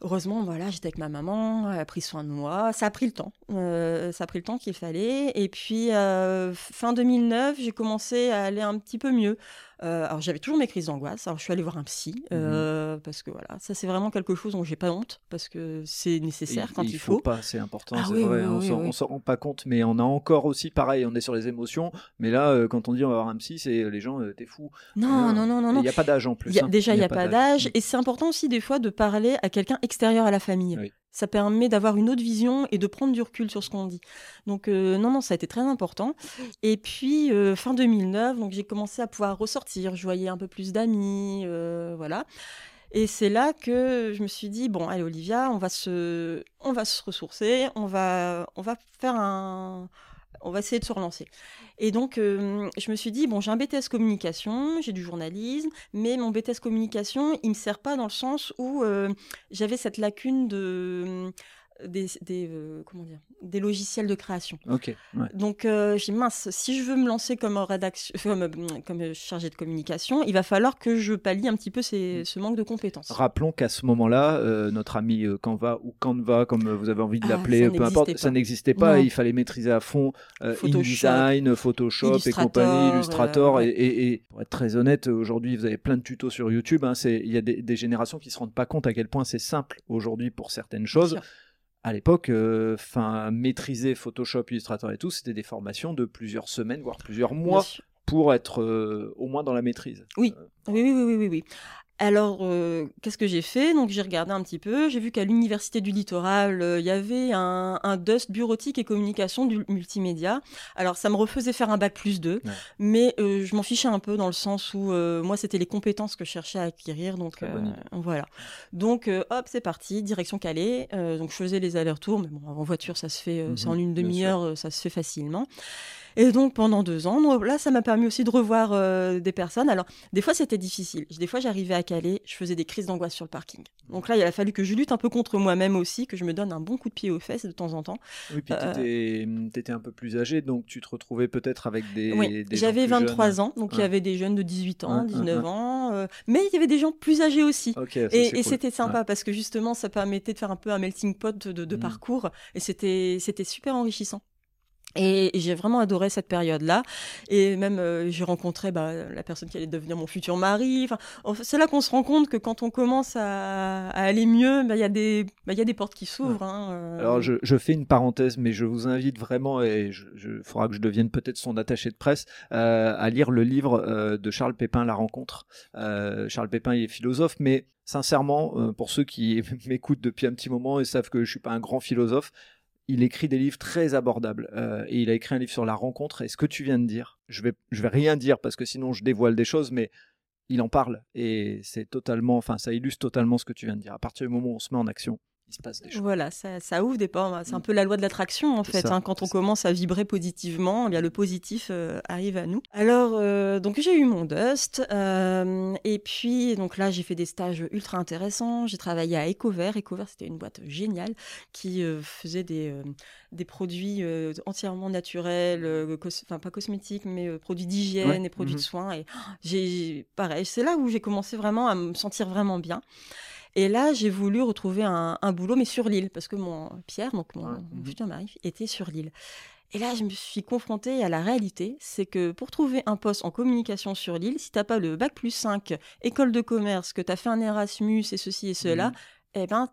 heureusement, voilà, j'étais avec ma maman, elle a pris soin de moi. Ça a pris le temps. euh, ça a pris le temps qu'il fallait. Et puis, euh, fin 2009, j'ai commencé à aller un petit peu mieux. Euh, alors, j'avais toujours mes crises d'angoisse. Alors, je suis allée voir un psy. euh, Parce que voilà, ça, c'est vraiment quelque chose dont j'ai pas honte. Parce que c'est nécessaire Et- quand et il faut faut. pas, c'est important, Ah oui, vrai, oui, on oui, s'en- rend pas compte, mais on a encore aussi, pareil, on est sur les émotions, mais là, euh, quand on dit on va voir un psy, c'est les gens, t'es fou. Non, non, non, non, Il n'y a pas d'âge en plus. Y a- hein. déjà, il n'y a, pas d'âge. Mm. Et c'est important aussi, des fois, de parler à quelqu'un extérieur à la famille. Ça permet d'avoir une autre vision et de prendre du recul sur ce qu'on dit. Donc, euh, non, non, ça a été très important. Et puis, euh, fin 2009, donc j'ai commencé à pouvoir ressortir. Je voyais un peu plus d'amis, euh, voilà. Et c'est là que je me suis dit bon, allez Olivia, on va se, on va se ressourcer, on va, on va faire un, on va essayer de se relancer. Et donc, euh, je me suis dit, bon, j'ai un BTS communication, j'ai du journalisme, mais mon BTS communication, il me sert pas dans le sens où euh, j'avais cette lacune de des, des, euh, comment dire, des logiciels de création. Ok, ouais. Donc, euh, j'ai mince, si je veux me lancer comme, rédaction, comme, euh, comme chargé de communication, il va falloir que je pallie un petit peu ces- ce manque de compétences. Rappelons qu'à ce moment-là, euh, notre ami euh, Canva ou Canva, comme euh, vous avez envie de Ah, l'appeler, peu importe, ça n'existait pas. Non. Il fallait maîtriser à fond euh, Photoshop, InDesign, Photoshop et Illustrator, compagnie, Illustrator. euh, et, ouais. et- et pour être très honnête, aujourd'hui, vous avez plein de tutos sur YouTube. hein, Il y a des, des générations qui se rendent pas compte à quel point c'est simple aujourd'hui pour certaines choses. À l'époque, euh, maîtriser Photoshop, Illustrator et tout, c'était des formations de plusieurs semaines, voire plusieurs mois pour être euh, au moins dans la maîtrise. Oui. Euh, Oui, oui, oui, oui, oui, oui. Alors, euh, qu'est-ce que j'ai fait? Donc, j'ai regardé un petit peu. J'ai vu qu'à l'Université du Littoral, euh, il y avait un, un, DUST bureautique et communication du multimédia. Alors, ça me refaisait faire un bac plus 2, ouais. mais euh, je m'en fichais un peu dans le sens où moi, c'était les compétences que je cherchais à acquérir. Donc, voilà. Donc, hop, c'est parti, direction Calais. donc, je faisais les allers-retours, mais bon, en voiture, ça se fait, mmh c'est en une demi-heure, ça se fait facilement. Et donc pendant deux ans, là, ça m'a permis aussi de revoir euh, des personnes. Alors des fois c'était difficile. Des fois j'arrivais à Calais, je faisais des crises d'angoisse sur le parking. Donc là, il a fallu que je lutte un peu contre moi-même aussi, que je me donne un bon coup de pied aux fesses de temps en temps. Oui, puis euh... tu étais, un peu plus âgé, donc tu te retrouvais peut-être avec des. Oui, j'avais 23 jeunes. ans, donc il y avait des jeunes de 18 ans, 19 ans, euh, mais il y avait des gens plus âgés aussi. Okay, ça, et, cool. c'était sympa parce que justement, ça permettait de faire un peu un melting pot de, de mmh. parcours et c'était super enrichissant. Et j'ai vraiment adoré cette période-là. Et même, euh, j'ai rencontré bah, la personne qui allait devenir mon futur mari. Enfin, c'est là qu'on se rend compte que quand on commence à, à aller mieux, bah, il y, a des, bah, y a des portes qui s'ouvrent. Ouais. Hein, euh... Alors, je, je, fais une parenthèse, mais je vous invite vraiment, et il faudra que je devienne peut-être son attaché de presse, euh, à lire le livre de Charles Pépin, La rencontre. Charles Pépin, il est philosophe, mais sincèrement, pour ceux qui m'écoutent depuis un petit moment et savent que je suis pas un grand philosophe, il écrit des livres très abordables euh, et il a écrit un livre sur la rencontre. Et ce que tu viens de dire, je vais, je vais rien dire parce que sinon je dévoile des choses, mais il en parle et c'est totalement, enfin, ça illustre totalement ce que tu viens de dire. À partir du moment où on se met en action, il se passe des choses. Voilà, ça, ça ouvre des portes. C'est un peu la loi de l'attraction en fait. ça, hein. Quand on commence à vibrer positivement, eh bien le positif euh, arrive à nous. Alors, euh, donc j'ai eu mon dust euh, et puis donc là j'ai fait des stages ultra intéressants. J'ai travaillé à Ecovert. Ecovert c'était une boîte géniale qui faisait des des produits entièrement naturels, enfin pas cosmétiques mais produits d'hygiène Ouais. et produits de soins. Et oh, j'ai pareil, c'est là où j'ai commencé vraiment à me sentir vraiment bien. Et là, j'ai voulu retrouver un, un boulot, mais sur l'île, parce que mon Pierre, donc mon, mhm. futur mari, était sur l'île. Et là, je me suis confrontée à la réalité, c'est que pour trouver un poste en communication sur l'île, si t'as pas le bac plus 5, école de commerce, que t'as fait un Erasmus et ceci et cela, Mhm. eh ben,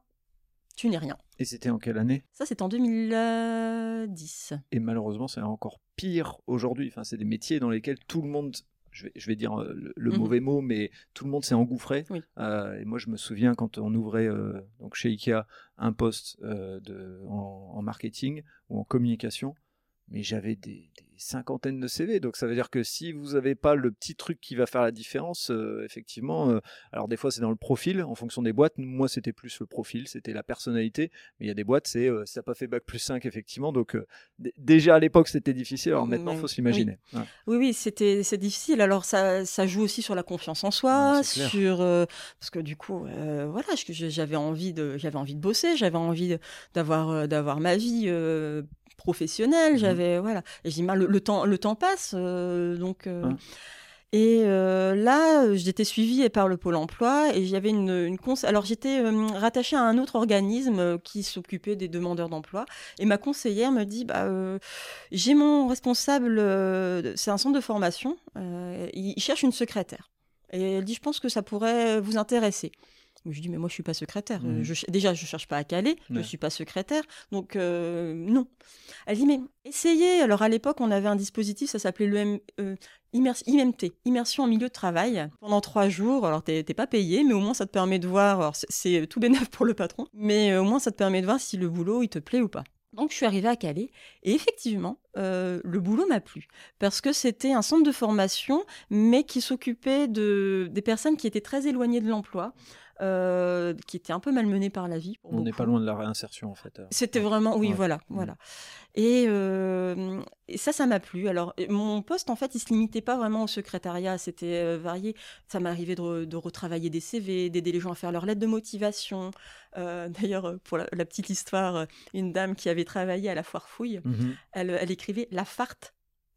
tu n'es rien. Et c'était en quelle année? Ça, c'est en 2010. Et malheureusement, c'est encore pire aujourd'hui. Enfin, c'est des métiers dans lesquels tout le monde, je vais, je vais dire euh, le, Mhm. mauvais mot, mais tout le monde s'est engouffré. Oui. Euh, et moi, je me souviens quand on ouvrait euh, donc chez Ikea un poste euh, de, en, en marketing ou en communication, mais j'avais des, des cinquantaines de CV. Donc ça veut dire que si vous n'avez pas le petit truc qui va faire la différence, euh, effectivement, euh, alors des fois c'est dans le profil, en fonction des boîtes. Moi c'était plus le profil, c'était la personnalité. Mais il y a des boîtes, c'est euh, ça n'a pas fait bac plus 5 effectivement. Donc euh, déjà à l'époque c'était difficile. Alors maintenant Mais- faut s'imaginer. Ouais. Oui, oui, c'était c'est difficile. Alors ça, ça joue aussi sur la confiance en soi, sur euh, parce que du coup, euh, voilà, j'avais envie de j'avais envie de bosser, j'avais envie d'avoir euh, d'avoir ma vie euh, professionnelle, Mhm. j'avais voilà. Et je dis, le, le temps le temps passe, euh, donc. euh. Et euh, là, j'étais suivie par le Pôle emploi et j'avais une, une cons- Alors, j'étais euh, rattachée à un autre organisme qui s'occupait des demandeurs d'emploi. Et ma conseillère me dit bah, euh, J'ai mon responsable, c'est un centre de formation, il, il cherche une secrétaire. Et elle dit Je pense que ça pourrait vous intéresser. Je dis, mais moi, je suis pas secrétaire. Euh, Je, ch- déjà, je cherche pas à Calais. Je Ouais. suis pas secrétaire. Donc, euh, non. Elle dit, mais essayez. Alors, à l'époque, on avait un dispositif, ça s'appelait le euh, IMT, immersion en milieu de travail, pendant trois jours. Alors, t'es pas payé, mais au moins, ça te permet de voir. Alors, c'est- tout bénéf pour le patron, mais au moins, ça te permet de voir si le boulot, il te plaît ou pas. Donc, je suis arrivée à Calais et effectivement, euh, le boulot m'a plu parce que c'était un centre de formation, mais qui s'occupait de, des personnes qui étaient très éloignées de l'emploi, euh, qui étaient un peu malmenées par la vie. pour On n'est pas loin de la réinsertion en fait. C'était vraiment, oui, Ouais. voilà, Mhm. voilà. Et, euh, et ça, ça m'a plu. Alors, euh, mon poste, en fait, il se limitait pas vraiment au secrétariat, c'était euh, varié. Ça m'arrivait de, re- de retravailler des CV, d'aider les gens à faire leurs lettres de motivation. Euh, D'ailleurs, euh, pour la, la petite histoire, euh, une dame qui avait travaillé à la foire fouille, Mhm. elle, elle écrivait la farte,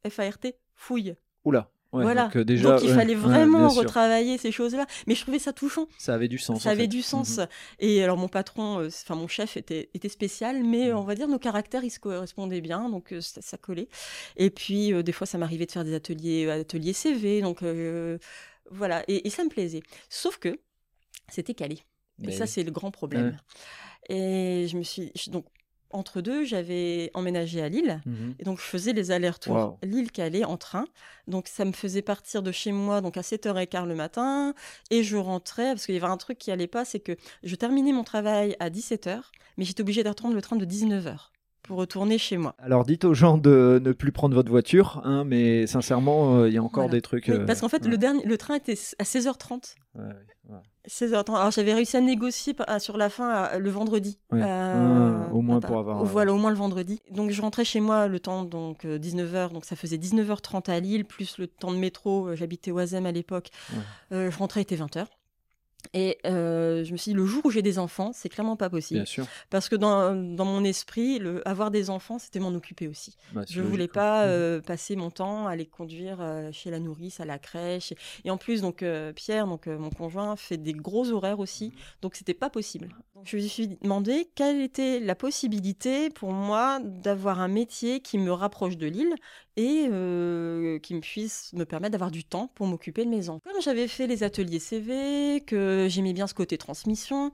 F-A-R-t, fouille. Oula. Ouais, voilà. Donc, euh, déjà, Donc, il ouais, fallait vraiment retravailler ces choses-là. Mais je trouvais ça touchant. Ça avait du sens. Ça avait fait. du sens. Mhm. Et alors mon patron, euh, enfin mon chef était, était spécial, mais euh, Mhm. on va dire nos caractères ils se correspondaient bien, donc euh, ça, ça collait. Et puis euh, des fois ça m'arrivait de faire des ateliers, ateliers CV, donc euh, voilà, et, et ça me plaisait. Sauf que c'était calé. Et ça c'est le grand problème. Et je me suis donc entre deux, j'avais emménagé à Lille. Mhm. Et donc, je faisais les allers-retours Wow. Lille-Calais en train. Donc, ça me faisait partir de chez moi donc à 7h15 le matin. Et je rentrais, parce qu'il y avait un truc qui allait pas, c'est que je terminais mon travail à 17h, mais j'étais obligée de reprendre le train de 19h pour retourner chez moi. Alors dites aux gens de ne plus prendre votre voiture, hein, mais sincèrement, euh, il y a encore Voilà. des trucs. Oui, euh, parce qu'en fait, ouais. le, dernier, le train était à 16h30. Ouais, ouais, ouais. 16h30. Alors, j'avais réussi à négocier sur la fin à- le vendredi. Euh, Ah, au moins pour avoir, Voilà, au moins le vendredi. Donc, je rentrais chez moi le temps, donc 19h. Donc, ça faisait 19h30 à Lille, plus le temps de métro. J'habitais Oisem à l'époque. Je rentrais, il était 20h. Et euh, je me suis dit, le jour où j'ai des enfants, c'est clairement pas possible. Bien sûr. Parce que dans, dans mon esprit, le, avoir des enfants, c'était m'en occuper aussi. Bah, Je voulais logique, pas ouais. euh, passer mon temps à les conduire euh, chez la nourrice, à la crèche. Et en plus, donc Pierre, donc mon conjoint, fait des gros horaires aussi, donc c'était pas possible. Je me suis demandé quelle était la possibilité pour moi d'avoir un métier qui me rapproche de l'île et euh, qui me puisse me permettre d'avoir du temps pour m'occuper de mes enfants. Comme j'avais fait les ateliers CV, que j'aimais bien ce côté transmission,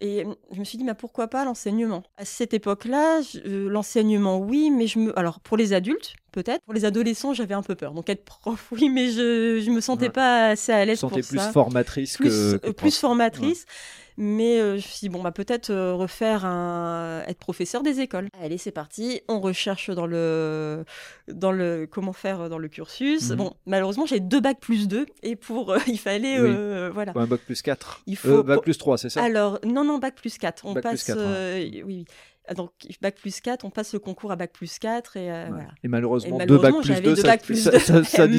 Et je me suis dit, mais pourquoi pas l'enseignement? À cette époque-là, je- euh, l'enseignement, oui, mais je me. Alors, pour les adultes, peut-être. Pour les adolescents, j'avais un peu peur. Donc, être prof, oui, mais je ne me sentais Ouais. pas assez à l'aise pour sentez plus formatrice Plus, que, euh, plus formatrice. Mais euh, je me suis dit, bon, bah, peut-être euh, refaire un. être professeur des écoles. Allez, c'est parti. On recherche dans le. dans le. comment faire dans le cursus. Mhm. Bon, malheureusement, j'ai deux bacs plus deux. Et pour. euh, il fallait. Oui. euh, voilà. Un bac plus 4. Il faut- bac plus 3, c'est ça? Alors, non, non, bac plus 4. On Bac plus passe. 4, euh, oui, oui. Ah, Donc, bac plus 4, on passe le concours à bac plus 4 et euh, Ouais. voilà. Et malheureusement, Et deux malheureusement, bacs plus j'avais 2, deux ça, plus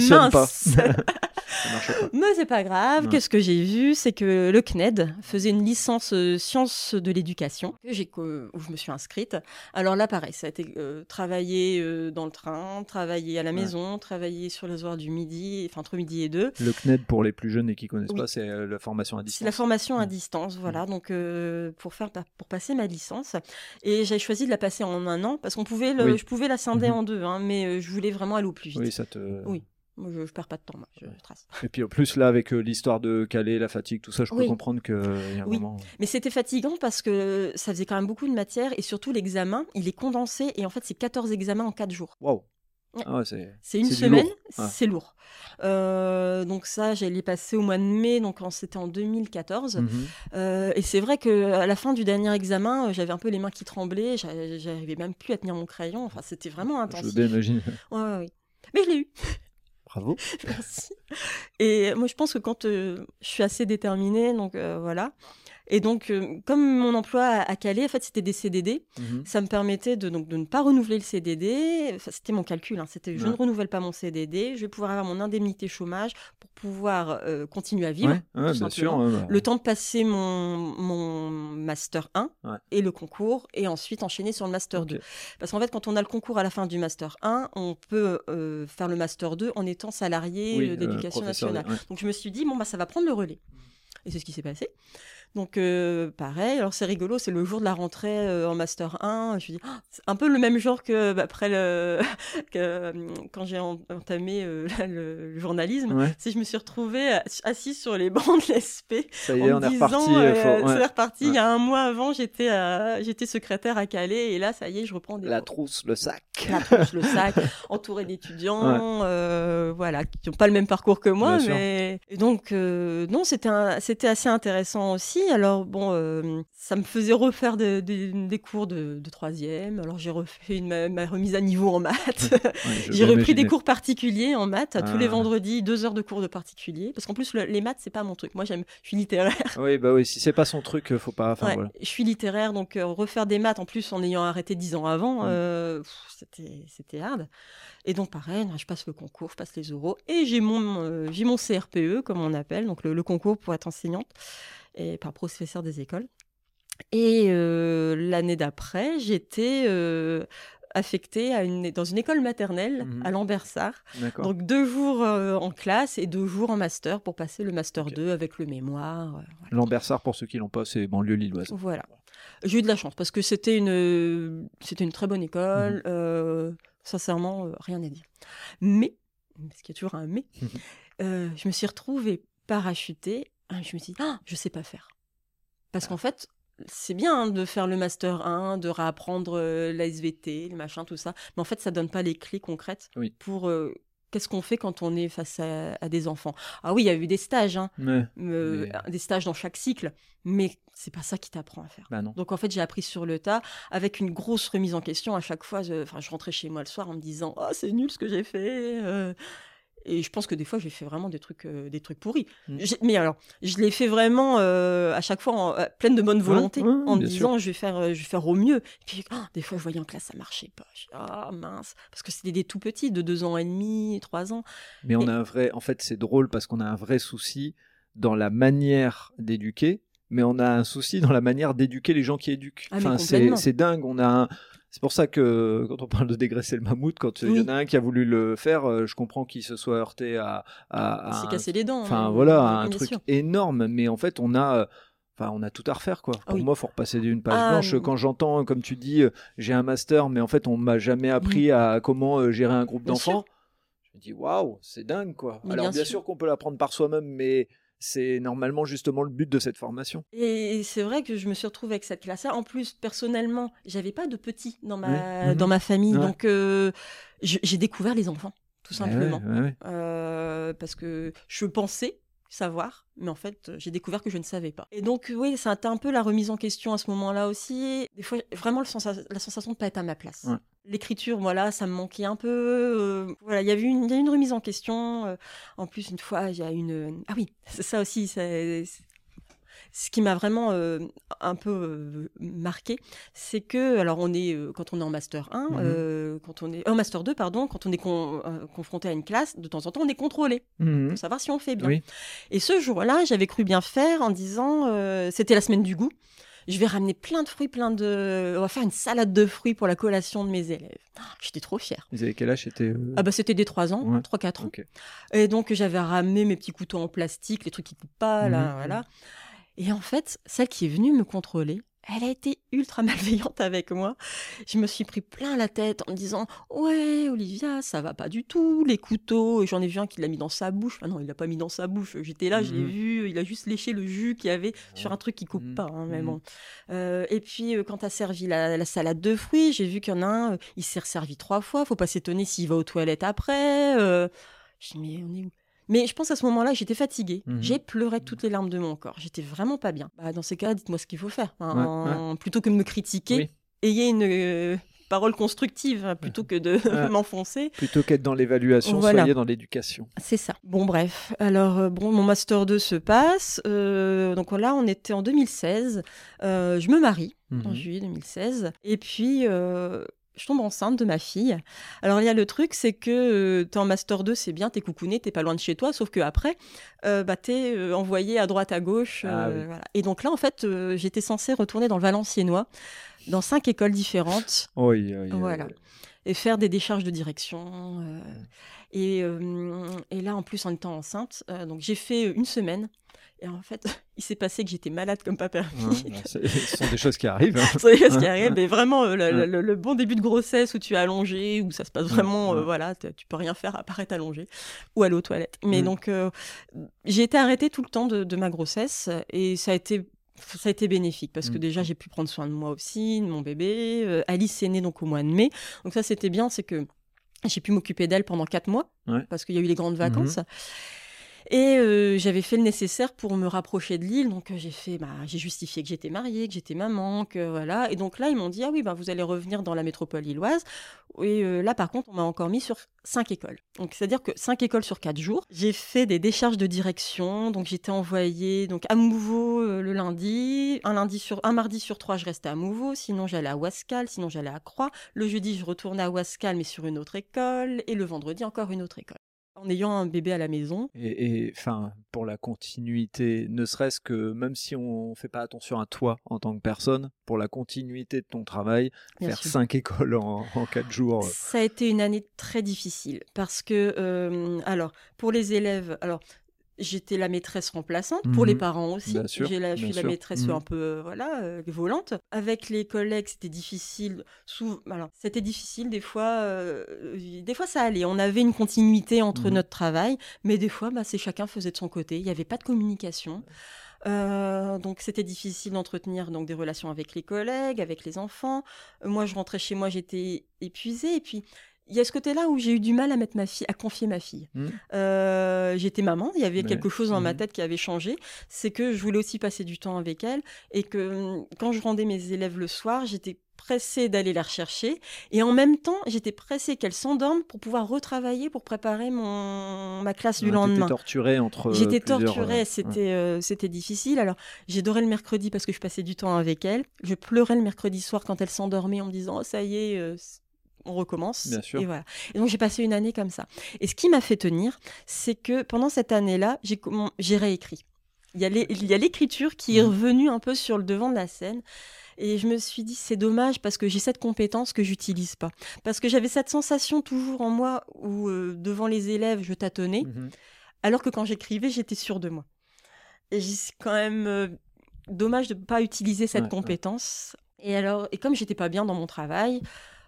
ça, pas. Ça pas. Mais c'est pas grave. Ouais. Qu'est-ce que j'ai vu? C'est que le CNED faisait une licence euh, sciences de l'éducation où je me suis inscrite. Alors là, pareil, ça a été euh, travailler euh, dans le train, travailler à la Ouais. maison, travailler sur les horaires du midi, enfin entre midi et deux. Le CNED, pour les plus jeunes et qui connaissent Oui. pas, c'est euh, la formation à C'est distance. la formation à Mm. distance, voilà. Donc euh, pour faire pour passer ma licence, et j'ai choisi de la passer en un an parce qu'on pouvait, le- Oui. je pouvais la scinder Mhm. en deux, hein, mais je voulais vraiment aller au plus vite. Oui, ça te. Oui. Moi, je, je perds pas de temps, moi, je trace. Et puis en plus, là, avec euh, l'histoire de Calais, la fatigue, tout ça, je peux Oui. comprendre qu'il y a un Oui. moment. Mais c'était fatigant parce que ça faisait quand même beaucoup de matière et surtout l'examen, il est condensé et en fait c'est 14 examens en 4 jours. Waouh! Ouais. Ah ouais, c'est. Une C'est semaine, lourd. Ouais. c'est lourd. Euh, donc ça, j'allais passer au mois de mai, donc c'était en 2014. Mhm. Euh, et c'est vrai que à la fin du dernier examen, euh, j'avais un peu les mains qui tremblaient, j'a- j'arrivais même plus à tenir mon crayon. Enfin, c'était vraiment Je intensif. veux bien imaginer. Ouais, ouais, ouais. Mais je l'ai eu. Merci. Et moi, je pense que quand euh, je suis assez déterminée, donc euh, voilà. Et donc, euh, comme mon emploi à, à Calais, en fait, c'était des CDD, Mhm. ça me permettait de, donc, de ne pas renouveler le CDD. Enfin, c'était mon calcul, hein, c'était je Ouais. ne renouvelle pas mon CDD, je vais pouvoir avoir mon indemnité chômage pour pouvoir euh, continuer à vivre. Ouais, bien sûr. bah, Le temps de passer mon, mon Master 1 Ouais. et le concours, et ensuite enchaîner sur le Master ok. 2. Parce qu'en fait, quand on a le concours à la fin du Master 1, on peut euh, faire le Master 2 en étant salarié Oui, d'éducation nationale. Donc je me suis dit, bon, bah, ça va prendre le relais. Et c'est ce qui s'est passé. Donc euh, pareil, alors c'est rigolo, c'est le jour de la rentrée euh, en Master 1. Je me suis dit, Ah, c'est un peu le même jour que bah, après le... que, euh, quand j'ai en- entamé euh, le, le journalisme. Ouais, C'est je me suis retrouvée assise sur les bancs de l'ESP ça y en est, me on est disant, reparti. faut- ouais. c'est reparti. Ouais. Il y a un mois avant, j'étais j'étais secrétaire à Calais et là, ça y est, je reprends des La trousse, le sac. La trousse, le sac, entouré d'étudiants, voilà, qui n'ont pas le même parcours que moi, Bien sûr. mais et donc non, c'était un- c'était assez intéressant aussi. Alors bon, euh, ça me faisait refaire des- des- des cours de, de troisième. Alors j'ai refait une, ma, ma remise à niveau en maths. J'ai repris des cours particuliers en maths tous les Ah. vendredis, deux heures de cours de particulier. Parce qu'en plus, le- les maths, c'est pas mon truc. Moi, j'aime, je suis littéraire. Oui, bah oui, si c'est pas son truc, euh, faut pas. Enfin, Ouais, voilà. Je suis littéraire, donc euh, refaire des maths en plus en ayant arrêté dix ans avant, Mm. euh, c'était, c'était hard. Et donc pareil, je passe le concours, je passe les oraux et j'ai mon, euh, j'ai mon CRPE comme on appelle, donc le, le concours pour être enseignante et par professeur des écoles. Et euh, l'année d'après, j'étais euh, affectée à une, dans une école maternelle Mhm. à Lambersart. Donc deux jours euh, en classe et deux jours en master pour passer le master Ok. 2 avec le mémoire. voilà. Lambersart, pour ceux qui l'ont pas, c'est banlieue lilloise. Voilà. J'ai eu de la chance parce que c'était une, c'était une très bonne école. Euh, sincèrement, rien à dire. Mais, parce qu'il y a toujours un mais, euh, je me suis retrouvée parachutée. Hein, Je me suis dit, ah, je sais pas faire. Parce Ah. qu'en fait, c'est bien hein, de faire le master 1, de réapprendre euh, la SVT, le machin, tout ça. Mais en fait, ça donne pas les clés concrètes Oui. pour euh, qu'est-ce qu'on fait quand on est face à, à des enfants. Ah oui, il y a eu des stages, hein, euh, Mais- des stages dans chaque cycle, mais c'est pas ça qui t'apprend à faire. Bah. Donc en fait, j'ai appris sur le tas, avec une grosse remise en question. À chaque fois, je, enfin, je rentrais chez moi le soir en me disant Oh, c'est nul ce que j'ai fait. Et je pense que des fois, j'ai fait vraiment des trucs, euh, des trucs pourris. Mm. J'ai- Mais alors, je l'ai fait vraiment euh, à chaque fois en, euh, pleine de bonne volonté, ouais, en me disant je vais, faire, je vais faire au mieux. Et puis, oh, des fois, je voyais en classe, ça marchait pas. Je dis, Ah mince. Parce que c'était des tout petits, de deux ans et demi, trois ans. Mais on a un vrai. En fait, c'est drôle parce qu'on a un vrai souci dans la manière d'éduquer, mais on a un souci dans la manière d'éduquer les gens qui éduquent. Ah, enfin, c'est dingue. On a un- C'est pour ça que quand on parle de dégraisser le mammouth, quand il y en a un qui a voulu le faire, euh, je comprends qu'il se soit heurté à, à, à Il s'est un- cassé les dents. enfin hein, voilà, un truc énorme. Mais en fait, on a, euh, enfin, on a tout à refaire quoi. Ah Pour oui. moi, faut repasser d'une page Ah, blanche. mais- Quand j'entends, comme tu dis, euh, j'ai un master, mais en fait, on m'a jamais appris à comment gérer un groupe d'enfants. Je me dis waouh, c'est dingue quoi. Mais Alors bien bien sûr. sûr qu'on peut l'apprendre par soi-même, mais c'est normalement justement le but de cette formation. Et c'est vrai que je me suis retrouvée avec cette classe-là. En plus, personnellement, j'avais pas de petits dans ma, Oui. Mhm. dans ma famille. Ouais. Donc, euh, j'ai découvert les enfants, tout simplement. Ouais, ouais, ouais. Euh, parce que je pensais savoir, mais en fait, j'ai découvert que je ne savais pas. Et donc, oui, ça a été un peu la remise en question à ce moment-là aussi. Des fois, vraiment le sensa- la sensation de ne pas être à ma place. Ouais. L'écriture, voilà, ça me manquait un peu. euh, voilà, il y avait une, il y a eu une remise en question. euh, en plus, une fois, il y a une. Ah oui, ça aussi. c'est- Ce qui m'a vraiment euh, un peu euh, marqué, c'est que, alors on est, euh, quand on est en master 1, Mhm. euh, quand on est, en master 2, pardon, quand on est con- confronté à une classe, de temps en temps, on est contrôlé Mhm. pour savoir si on fait bien. Oui. Et ce jour-là, j'avais cru bien faire en disant, c'était la semaine du goût, je vais ramener plein de fruits, plein de... On va faire une salade de fruits pour la collation de mes élèves. Ah, J'étais trop fière. Ils avaient quel âge? C'était. euh, Ah bah c'était des 3 ans, Ouais. 3-4 ans. Et donc j'avais ramené mes petits couteaux en plastique, les trucs qui coupent pas, là, Mhm. voilà. Et en fait, celle qui est venue me contrôler, elle a été ultra malveillante avec moi. Je me suis pris plein la tête en me disant Ouais, Olivia, ça va pas du tout, les couteaux. Et J'en ai vu un qui l'a mis dans sa bouche. Ah non, il l'a pas mis dans sa bouche. J'étais là, je l'ai Mhm. vu. Il a juste léché le jus qu'il y avait sur un truc qui coupe Mhm. pas. hein, mais Mhm. bon. Euh, et puis, euh, quand tu as servi la, la salade de fruits, j'ai vu qu'il y en a un, euh, il s'est resservi trois fois. Faut pas s'étonner s'il va aux toilettes après. Euh, je dis Mais on est où? Mais je pense à ce moment-là, j'étais fatiguée. Mhm. J'ai pleuré toutes les larmes de mon corps. J'étais vraiment pas bien. Bah, dans ces cas, dites-moi ce qu'il faut faire. hein. Ouais, Plutôt que de me critiquer, Oui. ayez une euh, parole constructive plutôt que de Ouais. m'enfoncer. Plutôt qu'être dans l'évaluation, Voilà. soyez dans l'éducation. C'est ça. Bon, bref. Alors, euh, bon, mon Master 2 se passe. Euh, donc là, on était en 2016. Euh, je me marie en Mhm. juillet 2016. Et puis, je tombe enceinte de ma fille. Alors, il y a le truc, c'est que tu t'es en Master 2, c'est bien, t'es coucouné, t'es pas loin de chez toi, sauf que après, euh, bah, t'es euh, envoyé à droite, à gauche. Ah euh, oui. voilà. Et donc là, en fait, euh, j'étais censée retourner dans le Valenciennois, dans cinq écoles différentes Oui, oui. Voilà. et faire des décharges de direction. euh, et, euh, et là, en plus, en étant enceinte, euh, donc j'ai fait une semaine. Et en fait, il s'est passé que j'étais malade comme pas permis. Ouais, ce sont des choses qui arrivent. hein. Vous savez ce qui Ouais, arrive, ouais. mais vraiment euh, le, Ouais. le- le bon début de grossesse où tu es allongé, où ça se passe vraiment, ouais. euh, voilà, t- tu peux rien faire à part être allongé ou aller aux toilettes. Mais Mm. donc, euh, j'ai été arrêtée tout le temps de, de ma grossesse et ça a été ça a été bénéfique parce que Mm. déjà j'ai pu prendre soin de moi aussi, de mon bébé. Euh, Alice est née donc au mois de mai, donc ça c'était bien, c'est que j'ai pu m'occuper d'elle pendant quatre mois Ouais. parce qu'il y a eu les grandes Mhm. vacances. Et euh, j'avais fait le nécessaire pour me rapprocher de l'île, donc euh, j'ai fait, bah, j'ai justifié que j'étais mariée, que j'étais maman, que voilà. Et donc là, ils m'ont dit ah oui, bah, vous allez revenir dans la métropole lilloise. Et euh, là, par contre, on m'a encore mis sur cinq écoles. Donc c'est-à-dire que cinq écoles sur quatre jours. J'ai fait des décharges de direction, donc j'étais envoyée donc à Mouveau euh, le lundi, un lundi sur, un mardi sur trois, je restais à Mouveau. Sinon, j'allais à Wascal, sinon j'allais à Croix. Le jeudi, je retournais à Wascal, mais sur une autre école, et le vendredi encore une autre école. En ayant un bébé à la maison, Et enfin, pour la continuité, ne serait-ce que même si on fait pas attention à toi en tant que personne, pour la continuité de ton travail, Bien faire sûr. cinq écoles en, en quatre jours. Ça a été une année très difficile parce que, euh, alors, pour les élèves, alors, j'étais la maîtresse remplaçante, pour les Mhm. parents aussi. J'ai la, je suis la maîtresse Mhm. un peu, euh, voilà, euh, volante. Avec les collègues, c'était difficile. Sous, alors, c'était difficile des fois. euh, des fois, ça allait. On avait une continuité entre Mhm. notre travail, mais des fois, bah, c'est chacun faisait de son côté. Il n'y avait pas de communication. Euh, donc c'était difficile d'entretenir donc des relations avec les collègues, avec les enfants. Moi, je rentrais chez moi, j'étais épuisée. Et puis il y a ce côté-là où j'ai eu du mal à mettre ma fille, à confier ma fille. Mmh. Euh, J'étais maman, il y avait Ouais. quelque chose dans ma Mhm. tête qui avait changé. C'est que je voulais aussi passer du temps avec elle et que hum, quand je rendais mes élèves le soir, j'étais pressée d'aller la rechercher et en même temps, j'étais pressée qu'elle s'endorme pour pouvoir retravailler, pour préparer mon ma classe du lendemain. T'étais torturé entre. J'étais plusieurs, torturée, euh, c'était euh, c'était difficile. Alors, j'adorais le mercredi parce que je passais du temps avec elle. Je pleurais le mercredi soir quand elle s'endormait en me disant oh, ça y est, euh, on recommence. Bien sûr. Et voilà. Et donc j'ai passé une année comme ça. Et ce qui m'a fait tenir, c'est que pendant cette année-là, j'ai j'ai réécrit. Il y a l'é- il y a l'écriture qui est Mhm. revenue un peu sur le devant de la scène. Et je me suis dit, c'est dommage parce que j'ai cette compétence que j'utilise pas. Parce que j'avais cette sensation toujours en moi où, euh, devant les élèves, je tâtonnais Mhm. alors que quand j'écrivais, j'étais sûre de moi. Et c'est quand même euh, dommage de ne pas utiliser cette Ouais, ouais. compétence. Et alors, et comme j'étais pas bien dans mon travail,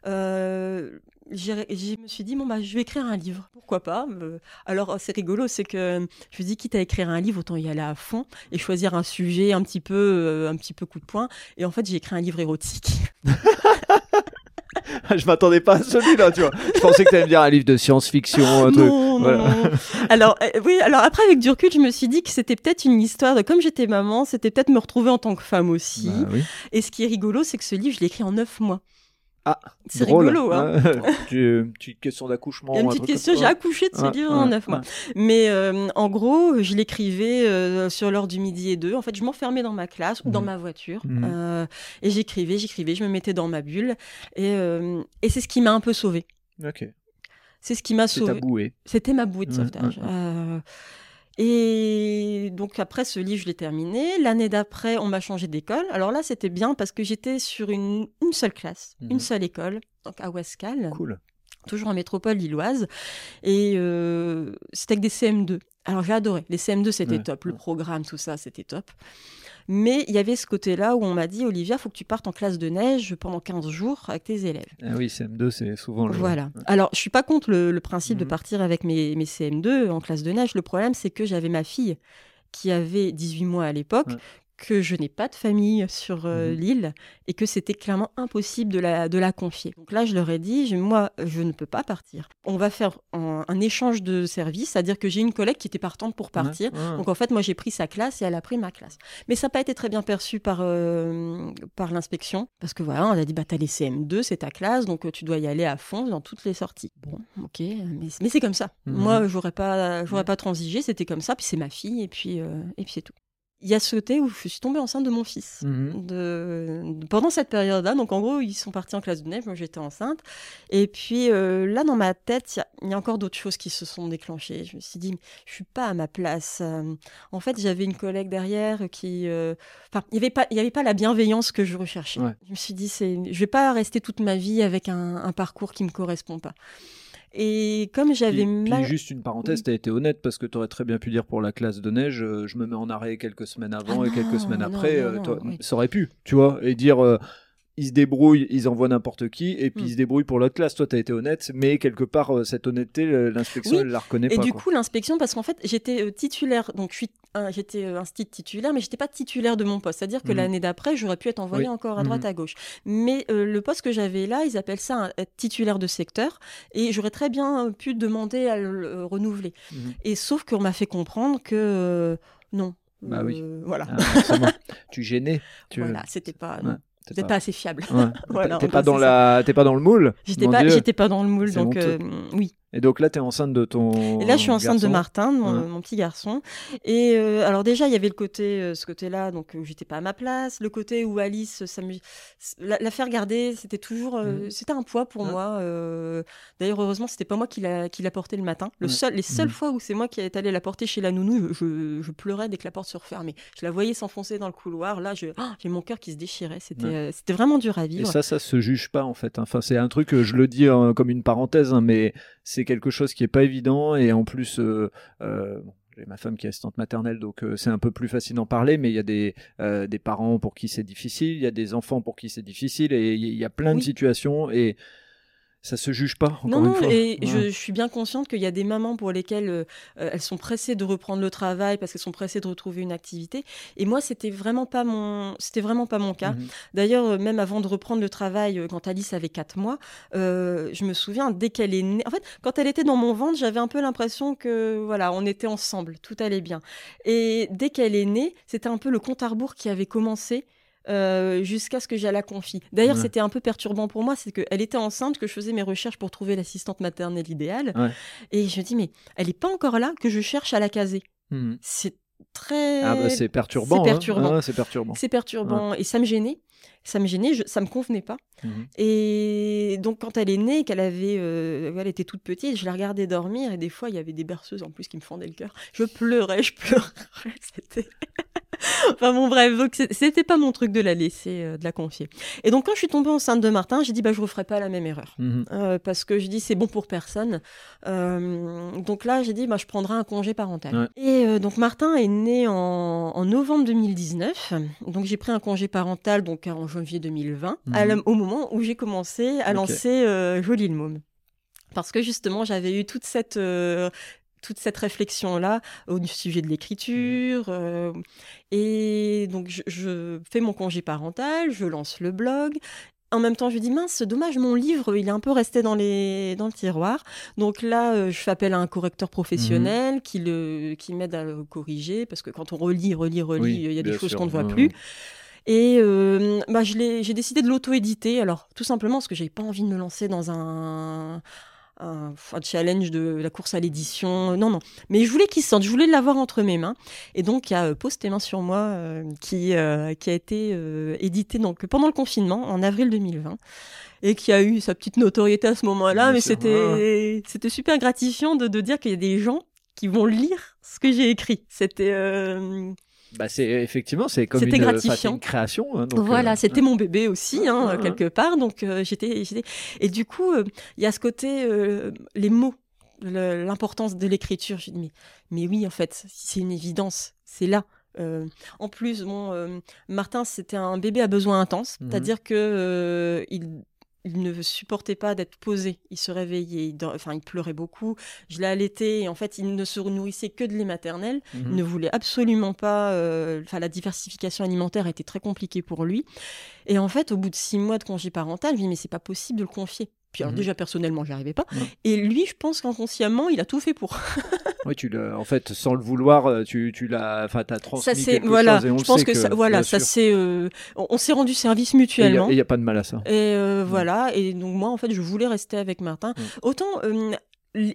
euh, je me suis dit bon bah je vais écrire un livre. Pourquoi pas Euh, Alors c'est rigolo, c'est que je me dis quitte à écrire un livre, autant y aller à fond et choisir un sujet un petit peu, euh, un petit peu coup de poing. Et en fait, j'ai écrit un livre érotique. je m'attendais pas à celui-là, tu vois. Je pensais que t'allais me dire un livre de science-fiction, un truc. non, non, non. Alors, euh, oui, alors après, avec du recul, je me suis dit que c'était peut-être une histoire de comme j'étais maman, c'était peut-être me retrouver en tant que femme aussi. Bah oui. Et ce qui est rigolo, c'est que ce livre, je l'ai écrit en neuf mois. Ah, c'est Drôle. rigolo, hein. Ouais. Tu- Petite question d'accouchement. Il y a une un petite question, j'ai accouché de ce Ouais, livre ouais, en neuf mois. ouais. Mais euh, en gros, je l'écrivais euh, sur l'heure du midi et deux. En fait, je m'enfermais dans ma classe ou dans Mhm. ma voiture euh, et j'écrivais, j'écrivais, je me mettais dans ma bulle. Et, euh, et c'est ce qui m'a un peu sauvée. Ok. C'est ce qui m'a sauvée. C'était ma bouée de Ouais, sauvetage. Euh, et donc après ce livre, je l'ai terminé. L'année d'après, on m'a changé d'école. Alors là, c'était bien parce que j'étais sur une, une seule classe, Mhm. une seule école, donc à Westcal, Cool. toujours en métropole lilloise. Et euh, c'était avec des CM2. Alors j'ai adoré. Les CM2, c'était Ouais, top. Le programme, tout ça, c'était top. Mais il y avait ce côté-là où on m'a dit, Olivia, faut que tu partes en classe de neige pendant 15 jours avec tes élèves. Ah oui, CM2, c'est souvent le. Voilà. Alors, je suis pas contre le, le principe de Mhm. partir avec mes, mes CM2 en classe de neige. Le problème, c'est que j'avais ma fille qui avait 18 mois à l'époque, Ouais. Que je n'ai pas de famille sur euh, Mhm. l'île et que c'était clairement impossible de la, de la confier. Donc là, je leur ai dit, je- moi, je ne peux pas partir. On va faire un, un échange de services, c'est-à-dire que j'ai une collègue qui était partante pour partir. Donc en fait, moi j'ai pris sa classe et elle a pris ma classe. Mais ça n'a pas été très bien perçu par, euh, par l'inspection. Parce que voilà, on a dit, bah t'as les CM2, c'est ta classe, donc euh, tu dois y aller à fond dans toutes les sorties. Bon, ok, mais, mais c'est comme ça. Mhm. Moi, j'aurais pas, j'aurais pas transigé, c'était comme ça, puis c'est ma fille, et puis, et puis c'est tout. Il y a ce côté où je suis tombée enceinte de mon fils. Mhm. De, pendant cette période-là, donc en gros, ils sont partis en classe de neige, moi j'étais enceinte. Et puis euh, là, dans ma tête, il y a- il y, a encore d'autres choses qui se sont déclenchées. Je me suis dit, je suis pas à ma place. Euh, en fait, j'avais une collègue derrière qui. euh, Enfin, il n'y avait, pas- y avait pas la bienveillance que je recherchais. Ouais. Je me suis dit, c'est, je vais pas rester toute ma vie avec un, un parcours qui me correspond pas. Et comme j'avais puis mal. juste une parenthèse, tu as été honnête parce que tu aurais très bien pu dire pour la classe de neige, euh, je me mets en arrêt quelques semaines avant Ah et quelques semaines non, après. non, euh, oui. Ça aurait pu, tu vois, et dire euh, ils se débrouillent, ils envoient n'importe qui, et puis Mm. ils se débrouillent pour l'autre classe. Toi, tu as été honnête, mais quelque part, euh, cette honnêteté, l'inspection, Oui. elle la reconnaît Et pas. du quoi. coup, l'inspection, parce qu'en fait, j'étais euh, titulaire, donc je suis, j'étais euh, titulaire, mais j'étais pas titulaire de mon poste. C'est-à-dire que Mhm. l'année d'après, j'aurais pu être envoyée Oui. encore à droite, Mhm. à gauche. Mais euh, le poste que j'avais là, ils appellent ça un, être titulaire de secteur, et j'aurais très bien pu demander à le renouveler. Et sauf qu'on m'a fait comprendre que euh, non. Bah oui. Voilà. Ah, tu gênais. Tu... Voilà, c'était pas, Ouais, non, t'es c'était pas- assez fiable. Ouais. Voilà, T'es pas dans la, t'es pas dans le moule. J'étais pas, j'étais pas dans le moule, donc euh, oui. Et donc là, t'es enceinte de ton. Et là, je suis enceinte de. Martin, de mon, Ouais. mon petit garçon. Et euh, alors déjà, il y avait le côté, euh, ce côté-là, donc où j'étais pas à ma place, le côté où Alice s'amusait. La, la faire garder, c'était toujours, euh, Mhm. c'était un poids pour Ouais. moi. euh. D'ailleurs, heureusement, c'était pas moi qui l'a, qui l'a porté le matin. Le Ouais. seul, les seules Mhm. fois où c'est moi qui est allé la porter chez la nounou, je, je- je pleurais dès que la porte se refermait. Je la voyais s'enfoncer dans le couloir. Là, je, ah, j'ai mon cœur qui se déchirait. C'était, euh, vraiment dur à Et vivre. ça, ça se juge pas en fait. Enfin, c'est un truc, euh, je le dis hein, comme une parenthèse, hein, mais c'est quelque chose qui est pas évident. Et en plus, euh, euh, j'ai ma femme qui est assistante maternelle, donc euh, c'est un peu plus facile d'en parler. Mais il y a des, euh, des parents pour qui c'est difficile, il y a des enfants pour qui c'est difficile, et il y a plein de situations. Et ça se juge pas. Encore non, une non, fois. et Ouais. je, je suis bien consciente qu'il y a des mamans pour lesquelles euh, euh, elles sont pressées de reprendre le travail parce qu'elles sont pressées de retrouver une activité. Et moi, c'était vraiment pas mon, c'était vraiment pas mon cas. Mhm. D'ailleurs, euh, même avant de reprendre le travail, euh, quand Alice avait 4 mois, je me souviens, dès qu'elle est née, en fait, quand elle était dans mon ventre, j'avais un peu l'impression que, voilà, on était ensemble, tout allait bien. Et dès qu'elle est née, c'était un peu le compte à rebours qui avait commencé. Euh, jusqu'à ce que j'aille la confie. D'ailleurs, Ouais. c'était un peu perturbant pour moi, c'est qu'elle était enceinte, que je faisais mes recherches pour trouver l'assistante maternelle idéale. Ouais. Et je me dis, mais elle n'est pas encore là, que je cherche à la caser. Mhm. C'est très... Ah bah, c'est perturbant. c'est hein. perturbant. Ah, c'est perturbant. C'est perturbant et ça me gênait. Ça me gênait, je- ça me convenait pas. Mhm. Et donc quand elle est née, qu'elle avait, euh, elle était toute petite, je la regardais dormir et des fois il y avait des berceuses en plus qui me fendaient le cœur. Je pleurais, je pleurais. C'était. enfin bon bref, donc c'était pas mon truc de la laisser, euh, de la confier. Et donc quand je suis tombée enceinte de Martin, j'ai dit bah je referai pas la même erreur. Mhm. Euh, parce que je dis c'est bon pour personne. Euh, donc là, j'ai dit bah, je prendrai un congé parental. Ouais. Et donc Martin est né en, en novembre 2019. Donc j'ai pris un congé parental donc en janvier 2020, à la- Mhm. au moment où j'ai commencé à lancer euh, Jolie le môme. Parce que justement, j'avais eu toute cette euh, toute cette réflexion là au sujet de l'écriture euh, et donc je, je fais mon congé parental, je lance le blog en même temps, je dis mince, dommage, mon livre, il est un peu resté dans, les... dans le tiroir. Donc là, euh, je fais appel à un correcteur Mhm. professionnel qui, le... qui m'aide à le corriger, parce que quand on relit, relit, relit, Oui, il y a des choses qu'on ne voit plus. Et euh, bah, je l'ai- j'ai décidé de l'auto-éditer. Alors, tout simplement parce que j'avais pas envie de me lancer dans un, un, un challenge de la course à l'édition. Non, non. Mais je voulais qu'il sorte, je voulais l'avoir entre mes mains. Et donc, il y a euh, Pose tes mains sur moi euh, qui, euh, qui a été euh, édité donc, pendant le confinement, en avril 2020. Et qui a eu sa petite notoriété à ce moment-là. Mais c'était c'était super gratifiant de, de dire qu'il y a des gens qui vont lire ce que j'ai écrit. C'était. euh, Bah, c'est effectivement, c'est comme une, gratifiant. création. hein, donc, voilà, euh, c'était mon bébé aussi, hein, ouais. quelque part. Donc euh, j'étais, j'étais- et du coup, euh, il y a ce côté, euh, les mots, l'importance de l'écriture. Je dis mais, mais oui, en fait, c'est une évidence, c'est là. En plus, bon, Martin, c'était un bébé à besoin intense, Mhm. c'est-à-dire que euh, il, il ne supportait pas d'être posé. Il se réveillait, il, enfin, il pleurait beaucoup. Je l'ai allaité et en fait, il ne se nourrissait que de lait maternel. Il ne voulait absolument pas. euh, Enfin, la diversification alimentaire était très compliquée pour lui. Et en fait, au bout de six mois de congé parental, je me dis mais c'est pas possible de le confier. Puis alors Mhm. déjà personnellement, j'y arrivais pas. Et lui, je pense qu'inconsciemment, il a tout fait pour. Oui, tu en fait, sans le vouloir, euh, tu, tu l'as, enfin, t'as transmis ça c'est quelque voilà. chose et on Je pense que, ça, voilà, ça c'est. euh, on on s'est rendu service Et il mutuellement. n'y a, pas de mal à ça. Et euh, Mm. voilà, et donc moi en fait je voulais rester avec Martin. Mm. Autant euh,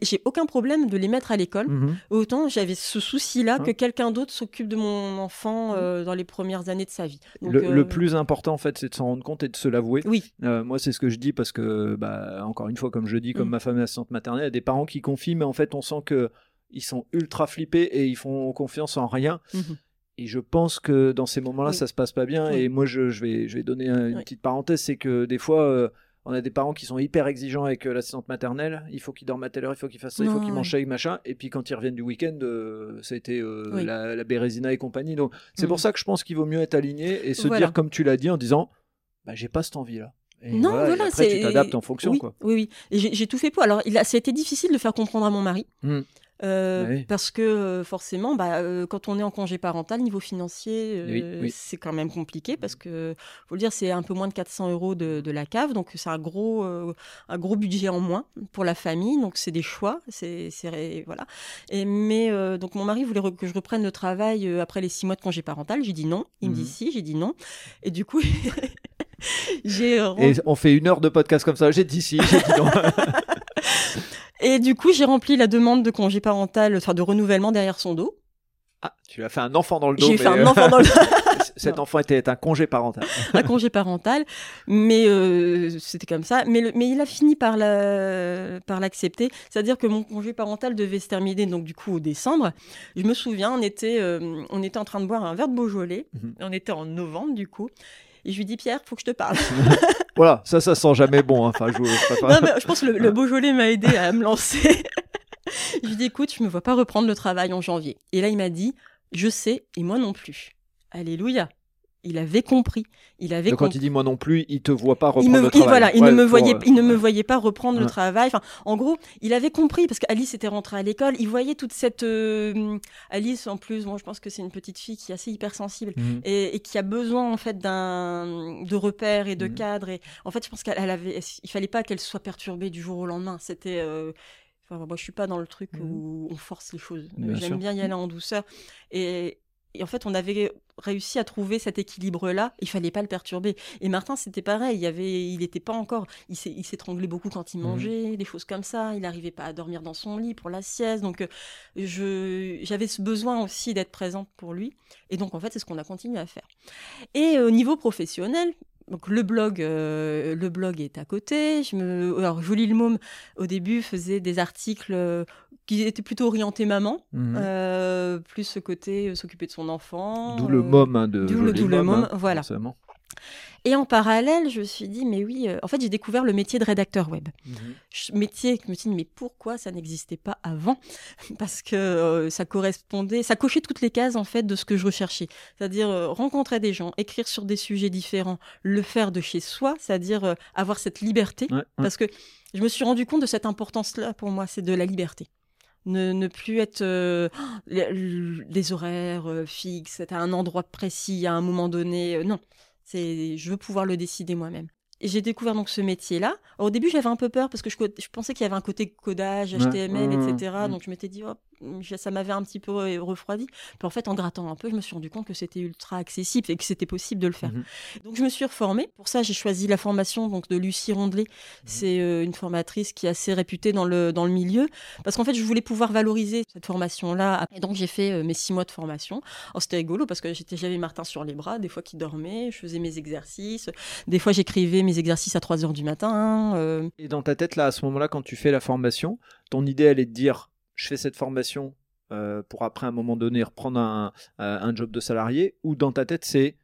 j'ai aucun problème de les mettre à l'école, Mhm. autant j'avais ce souci-là que quelqu'un d'autre s'occupe de mon enfant euh, dans les premières années de sa vie. Donc, le, le euh, plus important, en fait, c'est de s'en rendre compte et de se l'avouer. Oui, Euh, moi, c'est ce que je dis parce que, bah, encore une fois, comme je dis, comme Mm. ma femme est assistante maternelle, il y a des parents qui confient, mais en fait, on sent que ils sont ultra flippés et ils font confiance en rien. Mhm. Et je pense que dans ces moments-là, Oui. ça se passe pas bien. Oui. Et moi, je, je vais, je vais donner un- une Oui. petite parenthèse, c'est que des fois, on a des parents qui sont hyper exigeants avec euh, l'assistante maternelle. Il faut qu'ils dorment à telle heure, il faut qu'ils fassent ça, il faut qu'ils mangent ça, machin. Et puis quand ils reviennent du week-end, euh, ça a été euh, Oui. la, la Bérésina et compagnie. Donc c'est pour ça que je pense qu'il vaut mieux être aligné et se Voilà. dire, comme tu l'as dit, en disant, bah, j'ai pas cette envie-là. Et Non, voilà, et voilà, après, tu t'adaptes en fonction. oui, Quoi. oui, oui. J'ai tout fait pour. Alors, il a, ça a été difficile de faire comprendre à mon mari. Hmm. Euh, Bah oui. Parce que euh, forcément, bah, euh, quand on est en congé parental, niveau financier, euh, Oui, oui. c'est quand même compliqué parce que, faut le dire, c'est un peu moins de 400 euros de, de la cave, donc c'est un gros, euh, un gros budget en moins pour la famille. Donc c'est des choix, c'est, c'est- voilà. Et mais euh, donc mon mari voulait que je reprenne le travail après les six mois de congé parental. J'ai dit non. Il me dit si. J'ai dit non. Et du coup, j'ai Et on fait une heure de podcast comme ça. J'ai dit si, j'ai dit non. et du coup j'ai rempli la demande de congé parental, enfin de renouvellement derrière son dos. ah, tu as fait un enfant dans le dos. J'ai fait un euh, enfant dans le Cet Non. enfant était un congé parental. un congé parental, mais euh, c'était comme ça. Mais, le- mais il a fini par la- par l'accepter, c'est-à-dire que mon congé parental devait se terminer donc du coup au décembre. Je me souviens, on était euh, on était en train de boire un verre de Beaujolais, Mhm. on était en novembre du coup. Et je lui dis Pierre, faut que je te parle. Voilà, ça, ça sent jamais bon. hein. Enfin, je, je Non, mais je pense que le, le Beaujolais m'a aidé à me lancer. je lui dis écoute, je me vois pas reprendre le travail en janvier. Et là il m'a dit je sais et moi non plus. Alléluia. Il avait compris. Il avait Donc quand compris. il dit moi non plus, il te voit pas reprendre me, le il- travail. voilà, il Ouais, ne me pour, voyait, euh, il ne me voyait pas reprendre le travail. Enfin, en gros, il avait compris parce qu'Alice était rentrée à l'école. Il voyait toute cette euh, Alice en plus. Moi, je pense que c'est une petite fille qui est assez hypersensible Mhm. et, et qui a besoin en fait d'un de repères et de Mhm. cadres. Et en fait, je pense qu'elle elle avait, il fallait pas qu'elle soit perturbée du jour au lendemain. C'était euh, Enfin, moi, je suis pas dans le truc Mhm. où on force les choses. J'aime bien y aller en douceur. Et, et en fait, on avait réussi à trouver cet équilibre-là. Il fallait pas le perturber. Et Martin, c'était pareil. Il avait, il était pas encore. Il s'étranglait beaucoup quand il Mhm. mangeait, des choses comme ça. Il n'arrivait pas à dormir dans son lit pour la sieste. Donc, euh, je, j'avais ce besoin aussi d'être présente pour lui. Et donc, en fait, c'est ce qu'on a continué à faire. Et au niveau professionnel, donc le blog, euh, le blog est à côté. Je me, alors Jolie le môme au début faisait des articles euh, qui étaient plutôt orientés maman, Mhm. euh, plus ce côté s'occuper de son enfant. D'où le môme hein, de d'où le- Môme, hein, voilà. forcément. Et en parallèle, je me suis dit mais oui, euh, en fait j'ai découvert le métier de rédacteur web. Mhm. Métier que je me suis dit mais pourquoi ça n'existait pas avant? Parce que euh, ça correspondait ça cochait toutes les cases en fait de ce que je recherchais c'est-à-dire euh, rencontrer des gens écrire sur des sujets différents le faire de chez soi c'est-à-dire avoir cette liberté Ouais, ouais. parce que je me suis rendu compte de cette importance là pour moi c'est de la liberté ne, ne plus être euh, les, les horaires euh, fixes à un endroit précis à un moment donné euh, non c'est je veux pouvoir le décider moi-même et j'ai découvert donc ce métier-là. Alors, Au début, j'avais un peu peur parce que je, pensais qu'il y avait un côté codage, HTML, ouais, etc. ouais. Donc je m'étais dit, oh, ça m'avait un petit peu refroidi. Puis en fait, en grattant un peu, je me suis rendu compte que c'était ultra accessible et que c'était possible de le faire. Mhm. Donc je me suis reformée. Pour ça, j'ai choisi la formation donc de Lucie Rondelet. Mhm. C'est euh, une formatrice qui est assez réputée dans le, dans le milieu parce qu'en fait, je voulais pouvoir valoriser cette formation-là. Et donc j'ai fait euh, mes six mois de formation. Alors c'était rigolo parce que j'étais, j'avais Martin sur les bras, des fois qu'il dormait, je faisais mes exercices. Des fois, j'écrivais mes exercices à 3 heures du matin. euh, Et dans ta tête, là, à ce moment-là, quand tu fais la formation, ton idée, elle est de dire je fais cette formation euh, pour après, un moment donné, reprendre euh, un job de salarié, ou dans ta tête, c'est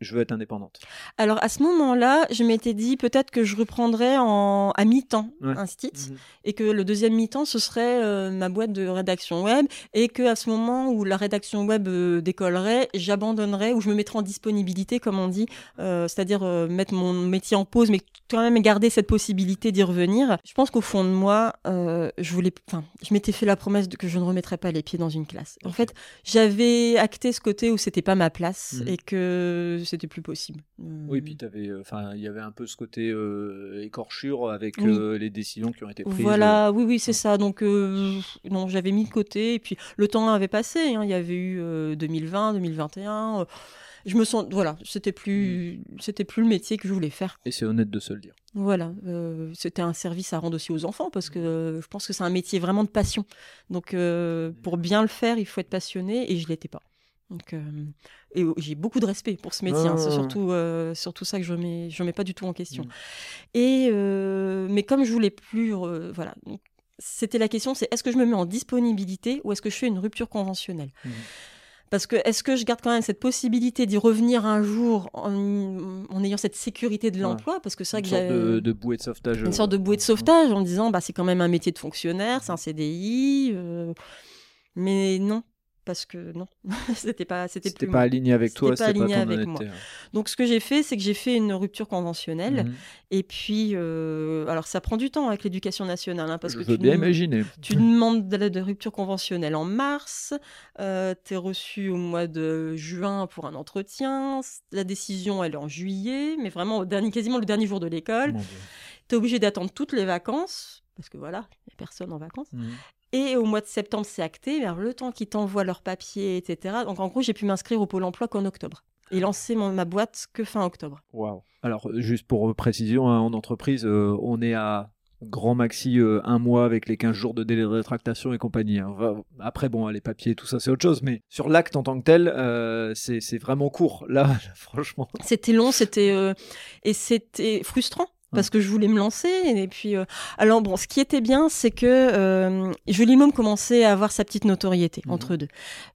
je veux être indépendante. Alors à ce moment-là, je m'étais dit peut-être que je reprendrais en, à mi-temps Ouais. un site et que le deuxième mi-temps ce serait euh, ma boîte de rédaction web et que à ce moment où la rédaction web euh, décollerait, j'abandonnerais ou je me mettrais en disponibilité comme on dit, euh, c'est-à-dire mettre mon métier en pause mais quand même garder cette possibilité d'y revenir. Je pense qu'au fond de moi, je voulais, enfin, je m'étais fait la promesse de que je ne remettrais pas les pieds dans une classe. En fait, j'avais acté ce côté où c'était pas ma place Mhm. et que c'était plus possible. Oui, Euh, puis t'avais, euh, enfin, il y avait un peu ce côté euh, écorchure avec Oui. les décisions qui ont été prises. Voilà, oui, oui, c'est ouais. ça. Donc, non, j'avais mis de côté. Et puis, le temps avait passé. hein. Il y avait eu euh, 2020, 2021. euh, je me sens, voilà, c'était plus, c'était plus le métier que je voulais faire. Et c'est honnête de se le dire. Voilà, euh, c'était un service à rendre aussi aux enfants parce que euh, je pense que c'est un métier vraiment de passion. Donc, euh, pour bien le faire, il faut être passionné et je l'étais pas. Donc, et j'ai beaucoup de respect pour ce métier. hein. C'est Ah. surtout, euh, surtout ça que je mets, je mets pas du tout en question. Mm. Et euh, mais comme je voulais plus, euh, voilà. C'était la question, c'est est-ce que je me mets en disponibilité ou est-ce que je fais une rupture conventionnelle? Mhm. Parce que est-ce que je garde quand même cette possibilité d'y revenir un jour en, en ayant cette sécurité de Ouais. l'emploi? Parce que c'est vrai Une que sorte de, de bouée de sauvetage. une sorte de bouée de sauvetage en me disant bah c'est quand même un métier de fonctionnaire, c'est un CDI, mais non parce que non c'était pas c'était plus pas moi. aligné avec toi, C'était pas c'est pas aligné ton avec hein. Donc ce que j'ai fait c'est que j'ai fait une rupture conventionnelle Mhm. et puis euh, alors ça prend du temps avec l'éducation nationale hein, parce Je que veux tu bien imaginer. tu demandes de, de rupture conventionnelle en mars, euh, tu es reçu au mois de juin pour un entretien, la décision elle est en juillet, mais vraiment au dernier, quasiment le dernier jour de l'école. Tu es obligé d'attendre toutes les vacances, parce que voilà, il n'y a personne en vacances. Mhm. Et au mois de septembre, c'est acté, vers le temps qu'ils t'envoient leurs papiers, etc. Donc en gros, j'ai pu m'inscrire au Pôle emploi qu'en octobre. Et lancer mon- ma boîte que fin octobre. Waouh. Alors, juste pour précision, hein, en entreprise, euh, on est à grand maxi euh, un mois avec les 15 jours de délai de rétractation et compagnie. hein. Va- Après, bon, les papiers, tout ça, c'est autre chose. Mais sur l'acte en tant que tel, euh, c'est vraiment court. Là, franchement. C'était long, c'était et c'était frustrant parce que je voulais me lancer et puis euh, alors bon, ce qui était bien, c'est que euh, Jolie Môme commençait à avoir sa petite notoriété Mhm. entre eux deux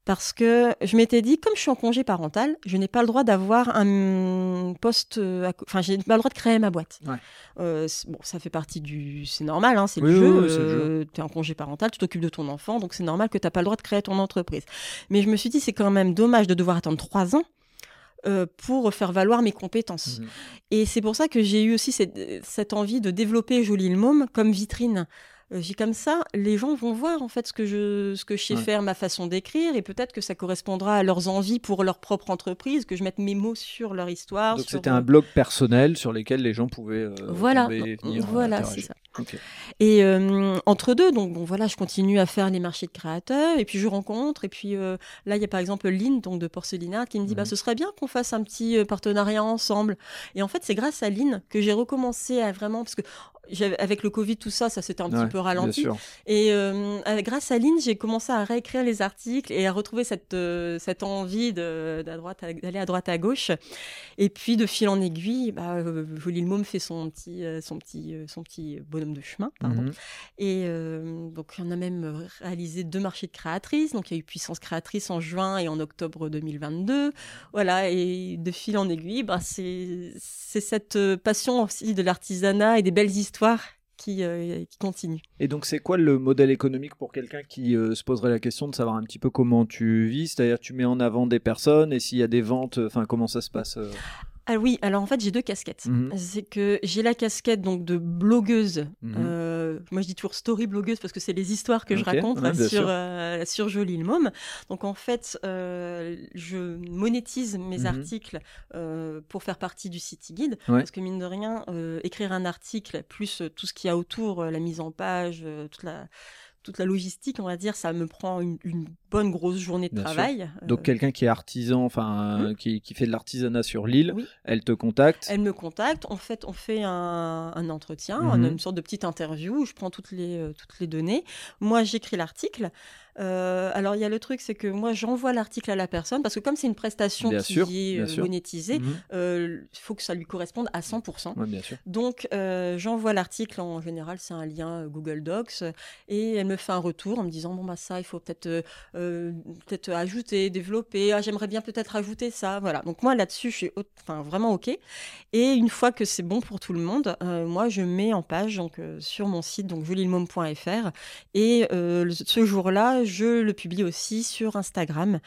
parce que je m'étais dit comme je suis en congé parental, je n'ai pas le droit d'avoir un poste, euh, à enfin j'ai pas le droit de créer ma boîte. Ouais. Euh, bon, ça fait partie du, c'est normal, hein, c'est Oui, le oui, jeu. oui, c'est le jeu. tu es en congé parental, tu t'occupes de ton enfant, donc c'est normal que tu n'as pas le droit de créer ton entreprise. Mais je me suis dit c'est quand même dommage de devoir attendre trois ans euh, pour faire valoir mes compétences. Mhm. Et c'est pour ça que j'ai eu aussi cette, cette envie de développer Jolie le Môme comme vitrine. Euh, j'ai comme ça, les gens vont voir en fait ce que je, ce que je sais Ouais. faire, ma façon d'écrire, et peut-être que ça correspondra à leurs envies pour leur propre entreprise, que je mette mes mots sur leur histoire. Donc sur- c'était un blog personnel sur lequel les gens pouvaient euh, Voilà, venir, euh, voilà, c'est ça. Et euh, entre deux, donc bon voilà, je continue à faire les marchés de créateurs et puis je rencontre et puis euh, là il y a par exemple Lynn donc de Porcelinard qui me dit Mhm. bah ce serait bien qu'on fasse un petit euh, partenariat ensemble. Et en fait c'est grâce à Lynn que j'ai recommencé à vraiment parce que avec le Covid tout ça ça s'était un Ouais, petit peu ralenti et euh, grâce à Lynn j'ai commencé à réécrire les articles et à retrouver cette euh, cette envie de d'à droite à- d'aller à droite à gauche et puis de fil en aiguille bah euh, Jolie le môme fait son petit son petit son petit bonhomme de chemin pardon. Mhm. Et euh, donc, on a même réalisé deux marchés de créatrices. Donc, il y a eu Puissance Créatrice en juin et en octobre 2022. Voilà, et de fil en aiguille, bah, c'est c'est cette euh, passion aussi de l'artisanat et des belles histoires qui, euh, qui continue. Et donc, c'est quoi le modèle économique pour quelqu'un qui euh, se poserait la question de savoir un petit peu comment tu vis? C'est-à-dire, tu mets en avant des personnes et s'il y a des ventes, enfin, comment ça se passe euh? Ah oui, alors en fait, j'ai deux casquettes. Mhm. C'est que j'ai la casquette donc de blogueuse. Mhm. Euh, moi, je dis toujours story blogueuse parce que c'est les histoires que je raconte ouais, sur, euh, sur Jolie le Môme. Donc, en fait, euh, je monétise mes Mhm. articles pour faire partie du City Guide. Ouais. Parce que, mine de rien, écrire un article, plus tout ce qu'il y a autour, la mise en page, toute la toute la logistique, on va dire, ça me prend une, une bonne grosse journée de Bien sûr. travail. Donc, Euh, quelqu'un qui est artisan, enfin, euh, qui, qui fait de l'artisanat sur l'île, Oui. elle te contacte. Elle me contacte, en fait, on fait un, un entretien, a une sorte de petite interview où je prends toutes les, euh, toutes les données. Moi, j'écris l'article. Euh, alors, il y a le truc, c'est que moi, j'envoie l'article à la personne parce que comme c'est une prestation Bien qui sûr, est euh, monétisée, Mhm. euh, il faut que ça lui corresponde à 100%. Ouais, bien sûr. Donc, euh, j'envoie l'article, en général, c'est un lien Google Docs, et elle me fait un retour en me disant, bon, bah ça, il faut peut-être peut-être ajouter, développer, ah, j'aimerais bien peut-être ajouter ça, voilà. Donc, moi, là-dessus, je suis enfin, vraiment OK. Et une fois que c'est bon pour tout le monde, moi, je mets en page donc, sur mon site, donc jolilmom.fr, et ce jour-là, je le publie aussi sur Instagram.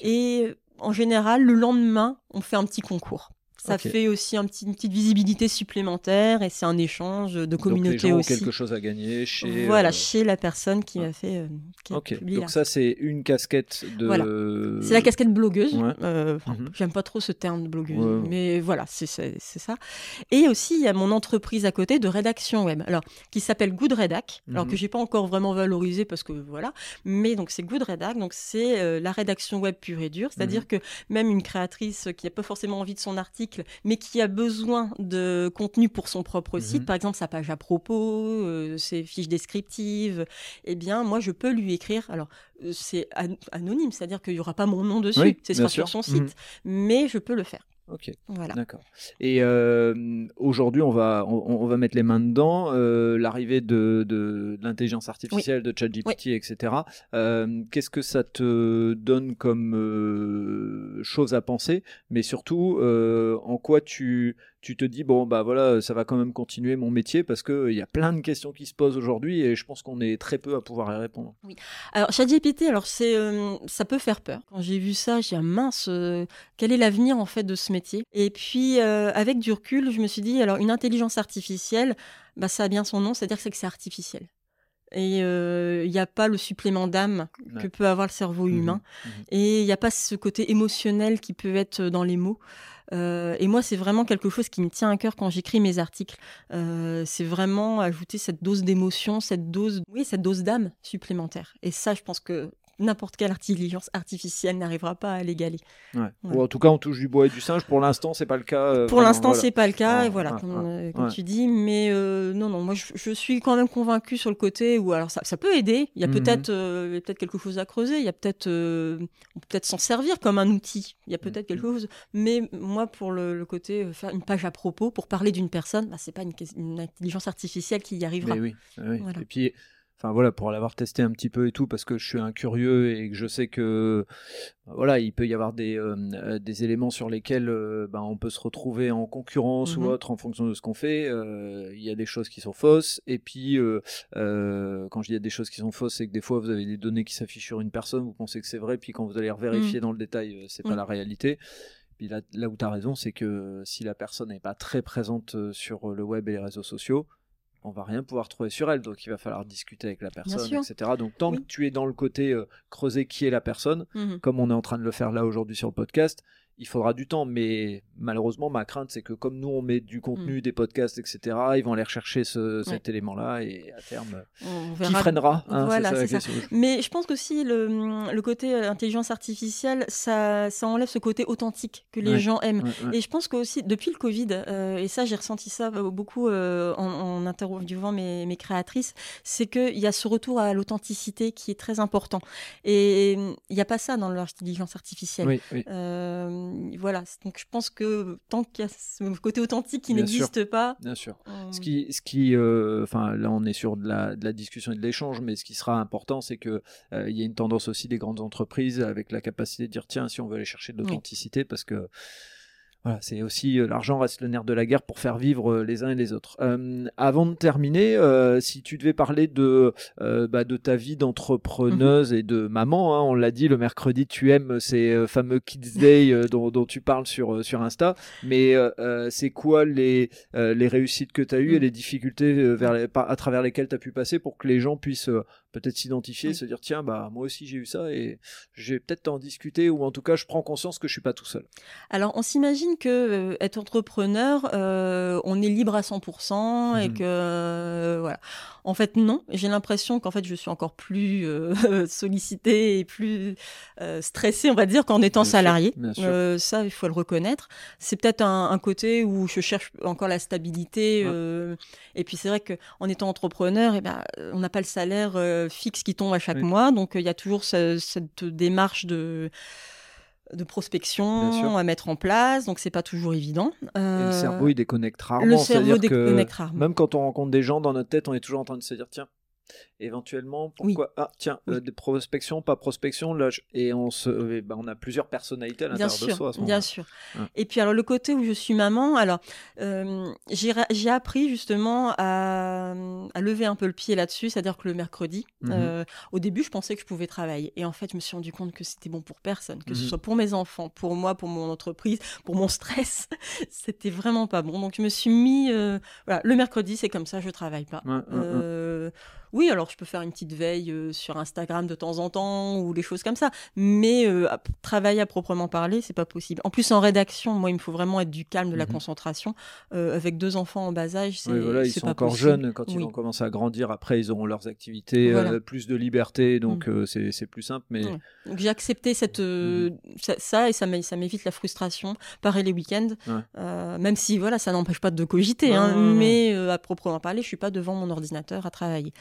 Et en général, le lendemain, on fait un petit concours. Ça fait aussi un petit, une petite visibilité supplémentaire et c'est un échange de Donc, les communauté gens ont aussi. quelque chose à gagner chez. voilà, euh, chez la personne qui ouais. a fait, euh, qui a Ok, publié donc là. ça, c'est une casquette de. Voilà. C'est la casquette blogueuse. Ouais. Euh, Mhm. J'aime pas trop ce terme de blogueuse, Ouais, mais voilà, c'est ça. Et aussi, il y a mon entreprise à côté de rédaction web, alors qui s'appelle Good Redac, alors Mhm. que j'ai pas encore vraiment valorisé parce que voilà, mais donc c'est Good Redac, donc c'est euh, la rédaction web pure et dure, c'est-à-dire Mhm. que même une créatrice qui n'a pas forcément envie de son article, mais qui a besoin de contenu pour son propre Mhm. site, par exemple sa page à propos, euh, ses fiches descriptives, eh bien moi je peux lui écrire. Alors euh, c'est an- anonyme, c'est-à-dire qu'il n'y aura pas mon nom dessus, Oui, c'est sera sur son site, Mhm. mais je peux le faire. Ok. Voilà. D'accord. Et euh, aujourd'hui, on va, on, on va mettre les mains dedans. euh, L'arrivée de, de, de l'intelligence artificielle, de ChatGPT, etc. Euh, Qu'est-ce que ça te donne comme chose à penser? Mais surtout, en quoi tu, tu te dis, bon, bah voilà, ça va quand même continuer mon métier parce qu'il y a plein de questions qui se posent aujourd'hui et je pense qu'on est très peu à pouvoir y répondre. Alors ChatGPT, alors c'est, euh, ça peut faire peur. Quand j'ai vu ça, j'ai dit ah, mince, euh, quel est l'avenir en fait de ce métier? Et puis euh, avec du recul, je me suis dit alors une intelligence artificielle, bah ça a bien son nom, c'est-à-dire que c'est que artificiel. Et euh, il n'y a pas le supplément d'âme que peut avoir le cerveau Mhm, humain. mhm. Et il n'y a pas ce côté émotionnel qui peut être dans les mots. Euh, et moi, c'est vraiment quelque chose qui me tient à cœur quand j'écris mes articles. Euh, c'est vraiment ajouter cette dose d'émotion, cette dose, oui, cette dose d'âme supplémentaire. Et ça, je pense que n'importe quelle intelligence artificielle n'arrivera pas à l'égaler. Ouais. Ouais. Ou en tout cas, on touche du bois et du singe. Pour l'instant, c'est pas le cas. euh, Pour l'instant, voilà. c'est pas le cas, Ouais, et voilà, ouais, comme, ouais. tu dis. Mais euh, non, non, moi, je, je suis quand même convaincue sur le côté où, alors, ça, ça peut aider. Il y a Mhm. peut-être, euh, peut-être quelque chose à creuser. Il y a peut-être, peut-être s'en servir comme un outil. Il y a peut-être quelque Mhm. chose. Mais moi, pour le, le côté euh, faire une page à propos pour parler d'une personne, bah, c'est pas une, une intelligence artificielle qui y arrivera. Mais oui, oui. Voilà. Et puis, enfin voilà, pour l'avoir testé un petit peu et tout, parce que je suis un curieux et que je sais que voilà, il peut y avoir des, euh, euh, des éléments sur lesquels euh, ben, on peut se retrouver en concurrence Mhm. ou autre en fonction de ce qu'on fait. Euh, Il y a des choses qui sont fausses. Et puis, quand je dis il y a des choses qui sont fausses, c'est que des fois vous avez des données qui s'affichent sur une personne, vous pensez que c'est vrai, puis quand vous allez revérifier dans le détail, c'est pas Mhm. la réalité. Puis là, là où tu as raison, c'est que si la personne n'est pas très présente euh, sur le web et les réseaux sociaux, on va rien pouvoir trouver sur elle. Donc il va falloir discuter avec la personne, etc. Donc tant Oui. que tu es dans le côté euh, creuser qui est la personne, Mhm. comme on est en train de le faire là aujourd'hui sur le podcast, il faudra du temps. Mais malheureusement, ma crainte, c'est que comme nous, on met du contenu, des podcasts, etc., ils vont aller rechercher ce- cet élément-là et à terme, On qui freinera hein, Voilà, ça ça. Mais je pense qu'aussi le, le côté euh, intelligence artificielle, ça, ça enlève ce côté authentique que les Ouais. gens aiment. Ouais. Et je pense qu'aussi, depuis le Covid, euh, et ça j'ai ressenti ça euh, beaucoup euh, en, en interviewant mes, mes créatrices, c'est qu'il y a ce retour à l'authenticité qui est très important. Et il n'y a pas ça dans l'intelligence artificielle. Oui, oui. Euh, voilà, donc je pense que tant qu'il y a ce côté authentique qui n'existe pas, Bien sûr. Ce qui, ce qui, euh, enfin là on est sur de la, de la discussion et de l'échange, mais ce qui sera important, c'est que euh, il y a une tendance aussi des grandes entreprises avec la capacité de dire tiens si on veut aller chercher de l'authenticité, parce que voilà, c'est aussi euh, l'argent reste le nerf de la guerre pour faire vivre euh, les uns et les autres. Euh, avant de terminer, euh, si tu devais parler de euh, bah, de ta vie d'entrepreneuse et de maman, hein, on l'a dit le mercredi, tu aimes ces fameux Kids Day dont, dont tu parles sur sur Insta, mais c'est quoi les euh, les réussites que tu as eues et Mm. les difficultés vers les- à travers lesquelles tu as pu passer pour que les gens puissent euh, peut-être s'identifier, Oui. se dire tiens bah moi aussi j'ai eu ça et je vais peut-être en discuter ou en tout cas je prends conscience que je suis pas tout seul. Alors, on s'imagine que euh, être entrepreneur, euh, on est libre à 100% et Mhm. que euh, voilà. En fait, non. J'ai l'impression qu'en fait, je suis encore plus sollicitée et plus stressée, on va dire, qu'en étant Bien sûr. Euh, ça, il faut le reconnaître. C'est peut-être un, un côté où je cherche encore la stabilité. Ouais. et puis, c'est vrai que en étant entrepreneur, eh ben, on n'a pas le salaire euh, fixe qui tombe à chaque Oui. mois, donc euh, il y a toujours ce- cette démarche de de prospection à mettre en place, donc c'est pas toujours évident. Et le Euh, cerveau il déconnecte rarement. le cerveau déconnecte rarement. Même quand on rencontre des gens dans notre tête, on est toujours en train de se dire tiens. Éventuellement, Oui. pourquoi Ah, tiens, Oui. euh, des prospection, pas prospection, là, je- et on se, euh, ben, on a plusieurs personnalités à l'intérieur de soi. à ce bien sûr. Ouais. Et puis alors le côté où je suis maman, alors euh, j'ai appris justement à, à lever un peu le pied là-dessus, c'est-à-dire que le mercredi, Mhm. euh, au début je pensais que je pouvais travailler, et en fait je me suis rendu compte que c'était bon pour personne, que ce Mhm. soit pour mes enfants, pour moi, pour mon entreprise, pour mon stress, c'était vraiment pas bon. Donc je me suis mis, voilà, le mercredi c'est comme ça, je travaille pas. Ouais, ouais, ouais. Oui, alors je peux faire une petite veille euh, sur Instagram de temps en temps ou des choses comme ça, mais euh, travailler à proprement parler, c'est pas possible. En plus, en rédaction, moi, il me faut vraiment être du calme, de la Mhm. concentration. Euh, avec deux enfants en bas âge, c'est Oui, voilà, ils sont pas encore possible. jeunes quand ils vont commencer à grandir. Après, ils auront leurs activités, Voilà. Mm. plus de liberté, donc euh, c'est c'est plus simple. Mais Ouais. Donc j'ai accepté cette, euh, ça, ça, et ça m'é- ça m'évite la frustration. Pareil les week-ends, Ouais. Même si voilà, ça n'empêche pas de cogiter, hein, mais à proprement parler, je suis pas devant mon ordinateur à travailler.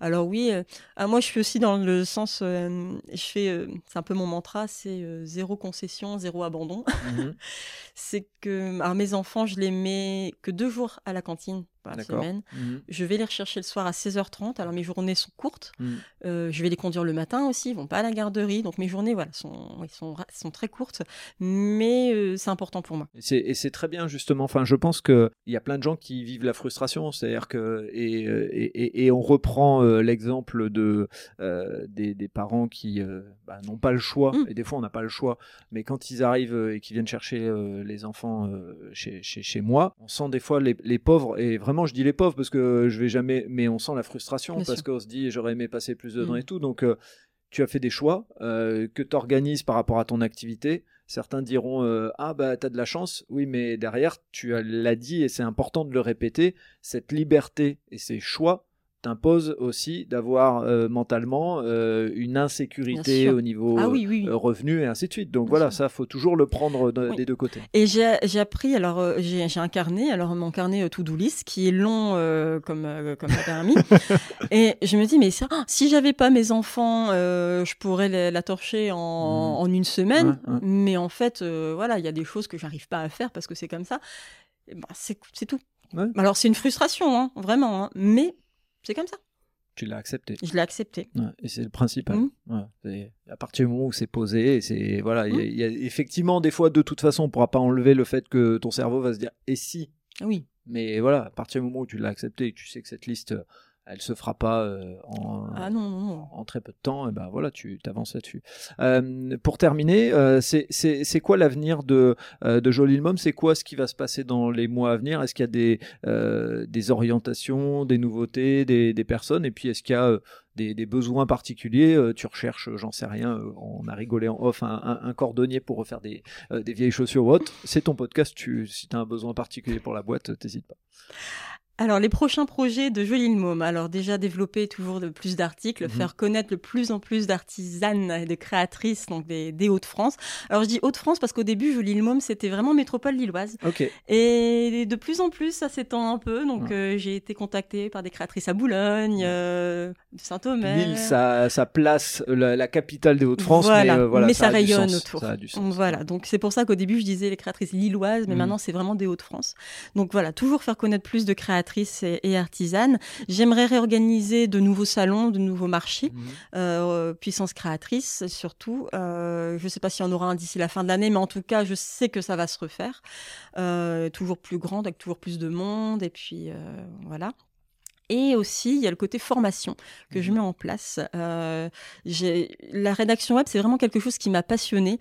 Alors oui, euh, ah, moi je suis aussi dans le sens, euh, je fais, euh, c'est un peu mon mantra, c'est zéro concession, zéro abandon. Mhm. c'est que alors mes enfants, je les mets que deux jours à la cantine par semaine. Mhm. Je vais les rechercher le soir à 16h30. Alors mes journées sont courtes. Mhm. Euh, je vais les conduire le matin aussi. Ils vont pas à la garderie. Donc mes journées voilà, sont, oui, sont, très courtes. Mais euh, c'est important pour moi. Et c'est- très bien justement. Enfin, je pense que il y a plein de gens qui vivent la frustration. C'est-à-dire que et, euh, et, et- et on reprend euh, l'exemple de euh, des, des parents qui euh, bah, n'ont pas le choix. Mm. Et des fois, on n'a pas le choix. Mais quand ils arrivent et qu'ils viennent chercher euh, les enfants euh, chez, chez, chez moi, on sent des fois les, les pauvres. Et vraiment, je dis les pauvres parce que je vais jamais. Mais on sent la frustration Bien parce qu'on se dit j'aurais aimé passer plus de temps Mm. et tout. Donc euh, tu as fait des choix euh, que tu organises par rapport à ton activité. Certains diront euh, ah bah t'as de la chance, oui mais derrière tu as- l'as dit et c'est important de le répéter, cette liberté et ces choix t'imposent aussi d'avoir euh, mentalement euh, une insécurité au niveau Ah oui, oui. oui. euh, revenu et ainsi de suite. Donc Bien voilà, sûr. ça faut toujours le prendre des deux côtés. Et j'ai appris, alors j'ai un carnet, alors mon carnet euh, to-do list qui est long comme, comme un permis. et je me dis, mais ça, ah, si j'avais pas mes enfants, je pourrais la, la torcher en, en une semaine. Mais en fait, voilà, il y a des choses que j'arrive pas à faire parce que c'est comme ça. Ben, c'est c'est tout. Ouais. Alors c'est une frustration, hein, vraiment, hein, mais c'est comme ça. Tu l'as accepté. Je l'ai accepté. Ouais, et c'est le principal. Ouais, c'est à partir du moment où c'est posé, c'est voilà, il y a- y, a effectivement des fois de toute façon, on pourra pas enlever le fait que ton cerveau va se dire et si? Oui. Mais voilà, à partir du moment où tu l'as accepté et que tu sais que cette liste, elle se fera pas euh, en, Ah non, non, non. en très peu de temps, et ben voilà, tu t'avances là-dessus. Euh, pour terminer, euh, c'est- quoi l'avenir de, de Jolie Mom C'est quoi ce qui va se passer dans les mois à venir? Est-ce qu'il y a des, des orientations, des nouveautés, des, des personnes? Et puis est-ce qu'il y a des, des besoins particuliers? Tu recherches, j'en sais rien, on a rigolé en off, un, un- un cordonnier pour refaire des, des vieilles chaussures ou autre. C'est ton podcast, tu, si tu as un besoin particulier pour la boîte, t'hésites pas. Alors, les prochains projets de Jolie Môme. Alors, déjà développer toujours de plus d'articles, Mhm. faire connaître de plus en plus d'artisanes et de créatrices, donc des, des Hauts-de-France. Alors, je dis Hauts-de-France parce qu'au début, Jolie Môme, c'était vraiment métropole lilloise. Et de plus en plus, ça s'étend un peu. Donc, euh, j'ai été contactée par des créatrices à Boulogne, euh, Saint-Omer. Lille, ça, ça place la, la capitale des Hauts-de-France, Voilà, mais, euh, voilà, mais ça, rayonne autour. Ça a du sens. Voilà, donc c'est pour ça qu'au début je disais les créatrices lilloises, mais Mhm. maintenant c'est vraiment des Hauts-de-France. Donc voilà, toujours faire connaître plus de créatrices et, et artisanes. J'aimerais réorganiser de nouveaux salons, de nouveaux marchés, Mhm. euh, puissance créatrice surtout. Euh, je ne sais pas s'il y en aura un d'ici la fin de l'année, mais en tout cas je sais que ça va se refaire. Euh, toujours plus grande, avec toujours plus de monde, et puis voilà. Et aussi, il y a le côté formation que je Mhm. mets en place. Euh, la rédaction web, c'est vraiment quelque chose qui m'a passionnée.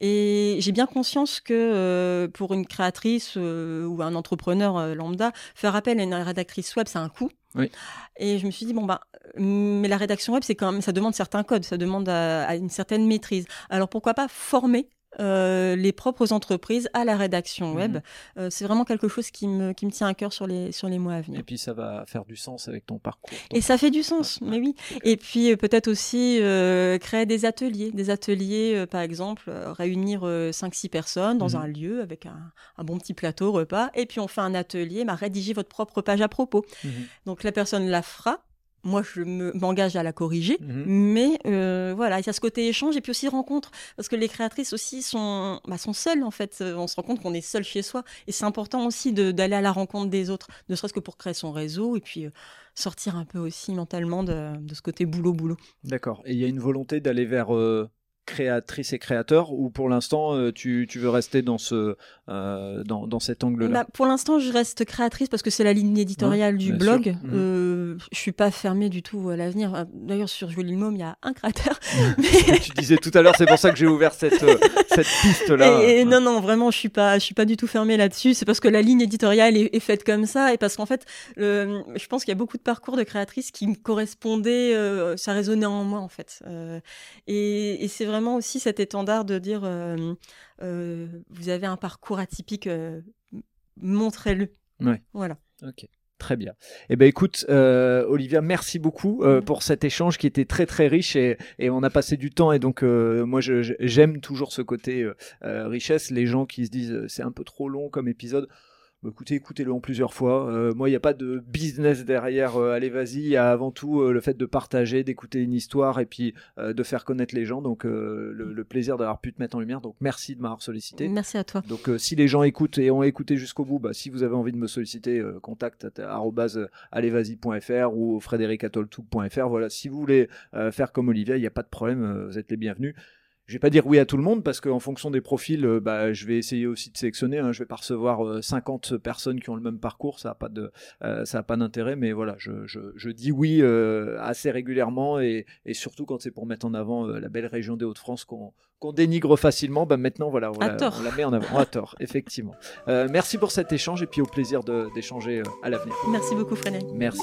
Et j'ai bien conscience que euh, pour une créatrice euh, ou un entrepreneur lambda, faire appel à une rédactrice web, c'est un coût. Oui. Et je me suis dit, bon, bah, mais la rédaction web, c'est quand même, ça demande certains codes, ça demande à, à une certaine maîtrise. Alors pourquoi pas former euh, les propres entreprises à la rédaction web. Mhm. Euh, c'est vraiment quelque chose qui me, qui me tient à cœur sur les, sur les mois à venir. Et puis ça va faire du sens avec ton parcours. Et ça fait du sens, mais oui. Et puis euh, peut-être aussi euh, créer des ateliers, des ateliers, euh, par exemple, réunir 5-6 personnes dans Mhm. un lieu avec un, un bon petit plateau repas, et puis on fait un atelier, bah, rédiger votre propre page à propos. Mhm. Donc la personne la fera. Moi, je me- m'engage à la corriger, Mhm. mais euh, voilà, il y a ce côté échange et puis aussi rencontre, parce que les créatrices aussi sont, bah, sont seules en fait. Euh, On se rend compte qu'on est seul chez soi, et c'est important aussi d'aller à la rencontre des autres, ne serait-ce que pour créer son réseau et puis euh, sortir un peu aussi mentalement de, de ce côté boulot boulot. D'accord. Et il y a une volonté d'aller vers euh, créatrice et créateur ou pour l'instant euh, tu, tu veux rester dans, ce, euh, dans, dans cet angle-là? Bah, pour l'instant, je reste créatrice parce que c'est la ligne éditoriale Ouais, du blog. sûr. Mhm. Euh, je suis pas fermée du tout à l'avenir. Euh, D'ailleurs, sur Jolie Môme, il y a un créateur. tu disais tout à l'heure, c'est pour ça que j'ai ouvert cette, euh, cette piste-là. Et, et non, non, vraiment, je suis pas, je suis pas du tout fermée là-dessus. C'est parce que la ligne éditoriale est, est faite comme ça et parce qu'en fait, le- je pense qu'il y a beaucoup de parcours de créatrices qui me correspondaient, euh, ça résonnait en moi en fait. Euh, et et c'est vraiment aussi cet étendard de dire, euh, euh, vous avez un parcours atypique, montrez-le. Ouais. Voilà. Ok. Très bien. Eh ben écoute, euh, Olivia, merci beaucoup euh, pour cet échange qui était très très riche et, et on a passé du temps et donc euh, moi j'aime toujours ce côté richesse. Les gens qui se disent c'est un peu trop long comme épisode. Bah, écoutez, écoutez-le en plusieurs fois. Euh, moi, il n'y a pas de business derrière. euh, allez, vas-y. Il y a avant tout euh, le fait de partager, d'écouter une histoire et puis euh, de faire connaître les gens. Donc, le, le plaisir d'avoir pu te mettre en lumière. Donc, merci de m'avoir sollicité. Merci à toi. Donc si les gens écoutent et ont écouté jusqu'au bout, bah, si vous avez envie de me solliciter, contact allezvasy.fr ou frédéricatoltouk.fr. Voilà, si vous voulez faire comme Olivia, il n'y a pas de problème, vous êtes les bienvenus. Je vais pas dire oui à tout le monde parce qu'en fonction des profils, euh, bah, je vais essayer aussi de sélectionner. Hein, je vais pas recevoir euh, 50 personnes qui ont le même parcours, ça a pas de, euh, ça a pas d'intérêt. Mais voilà, je, je, je dis oui euh, assez régulièrement et, et surtout quand c'est pour mettre en avant euh, la belle région des Hauts-de-France qu'on qu'on dénigre facilement. Bah maintenant voilà, on, la, on la met en avant. À tort, effectivement. Euh, merci pour cet échange et puis au plaisir d'échanger euh, à l'avenir. Merci beaucoup, Frédéric. Merci.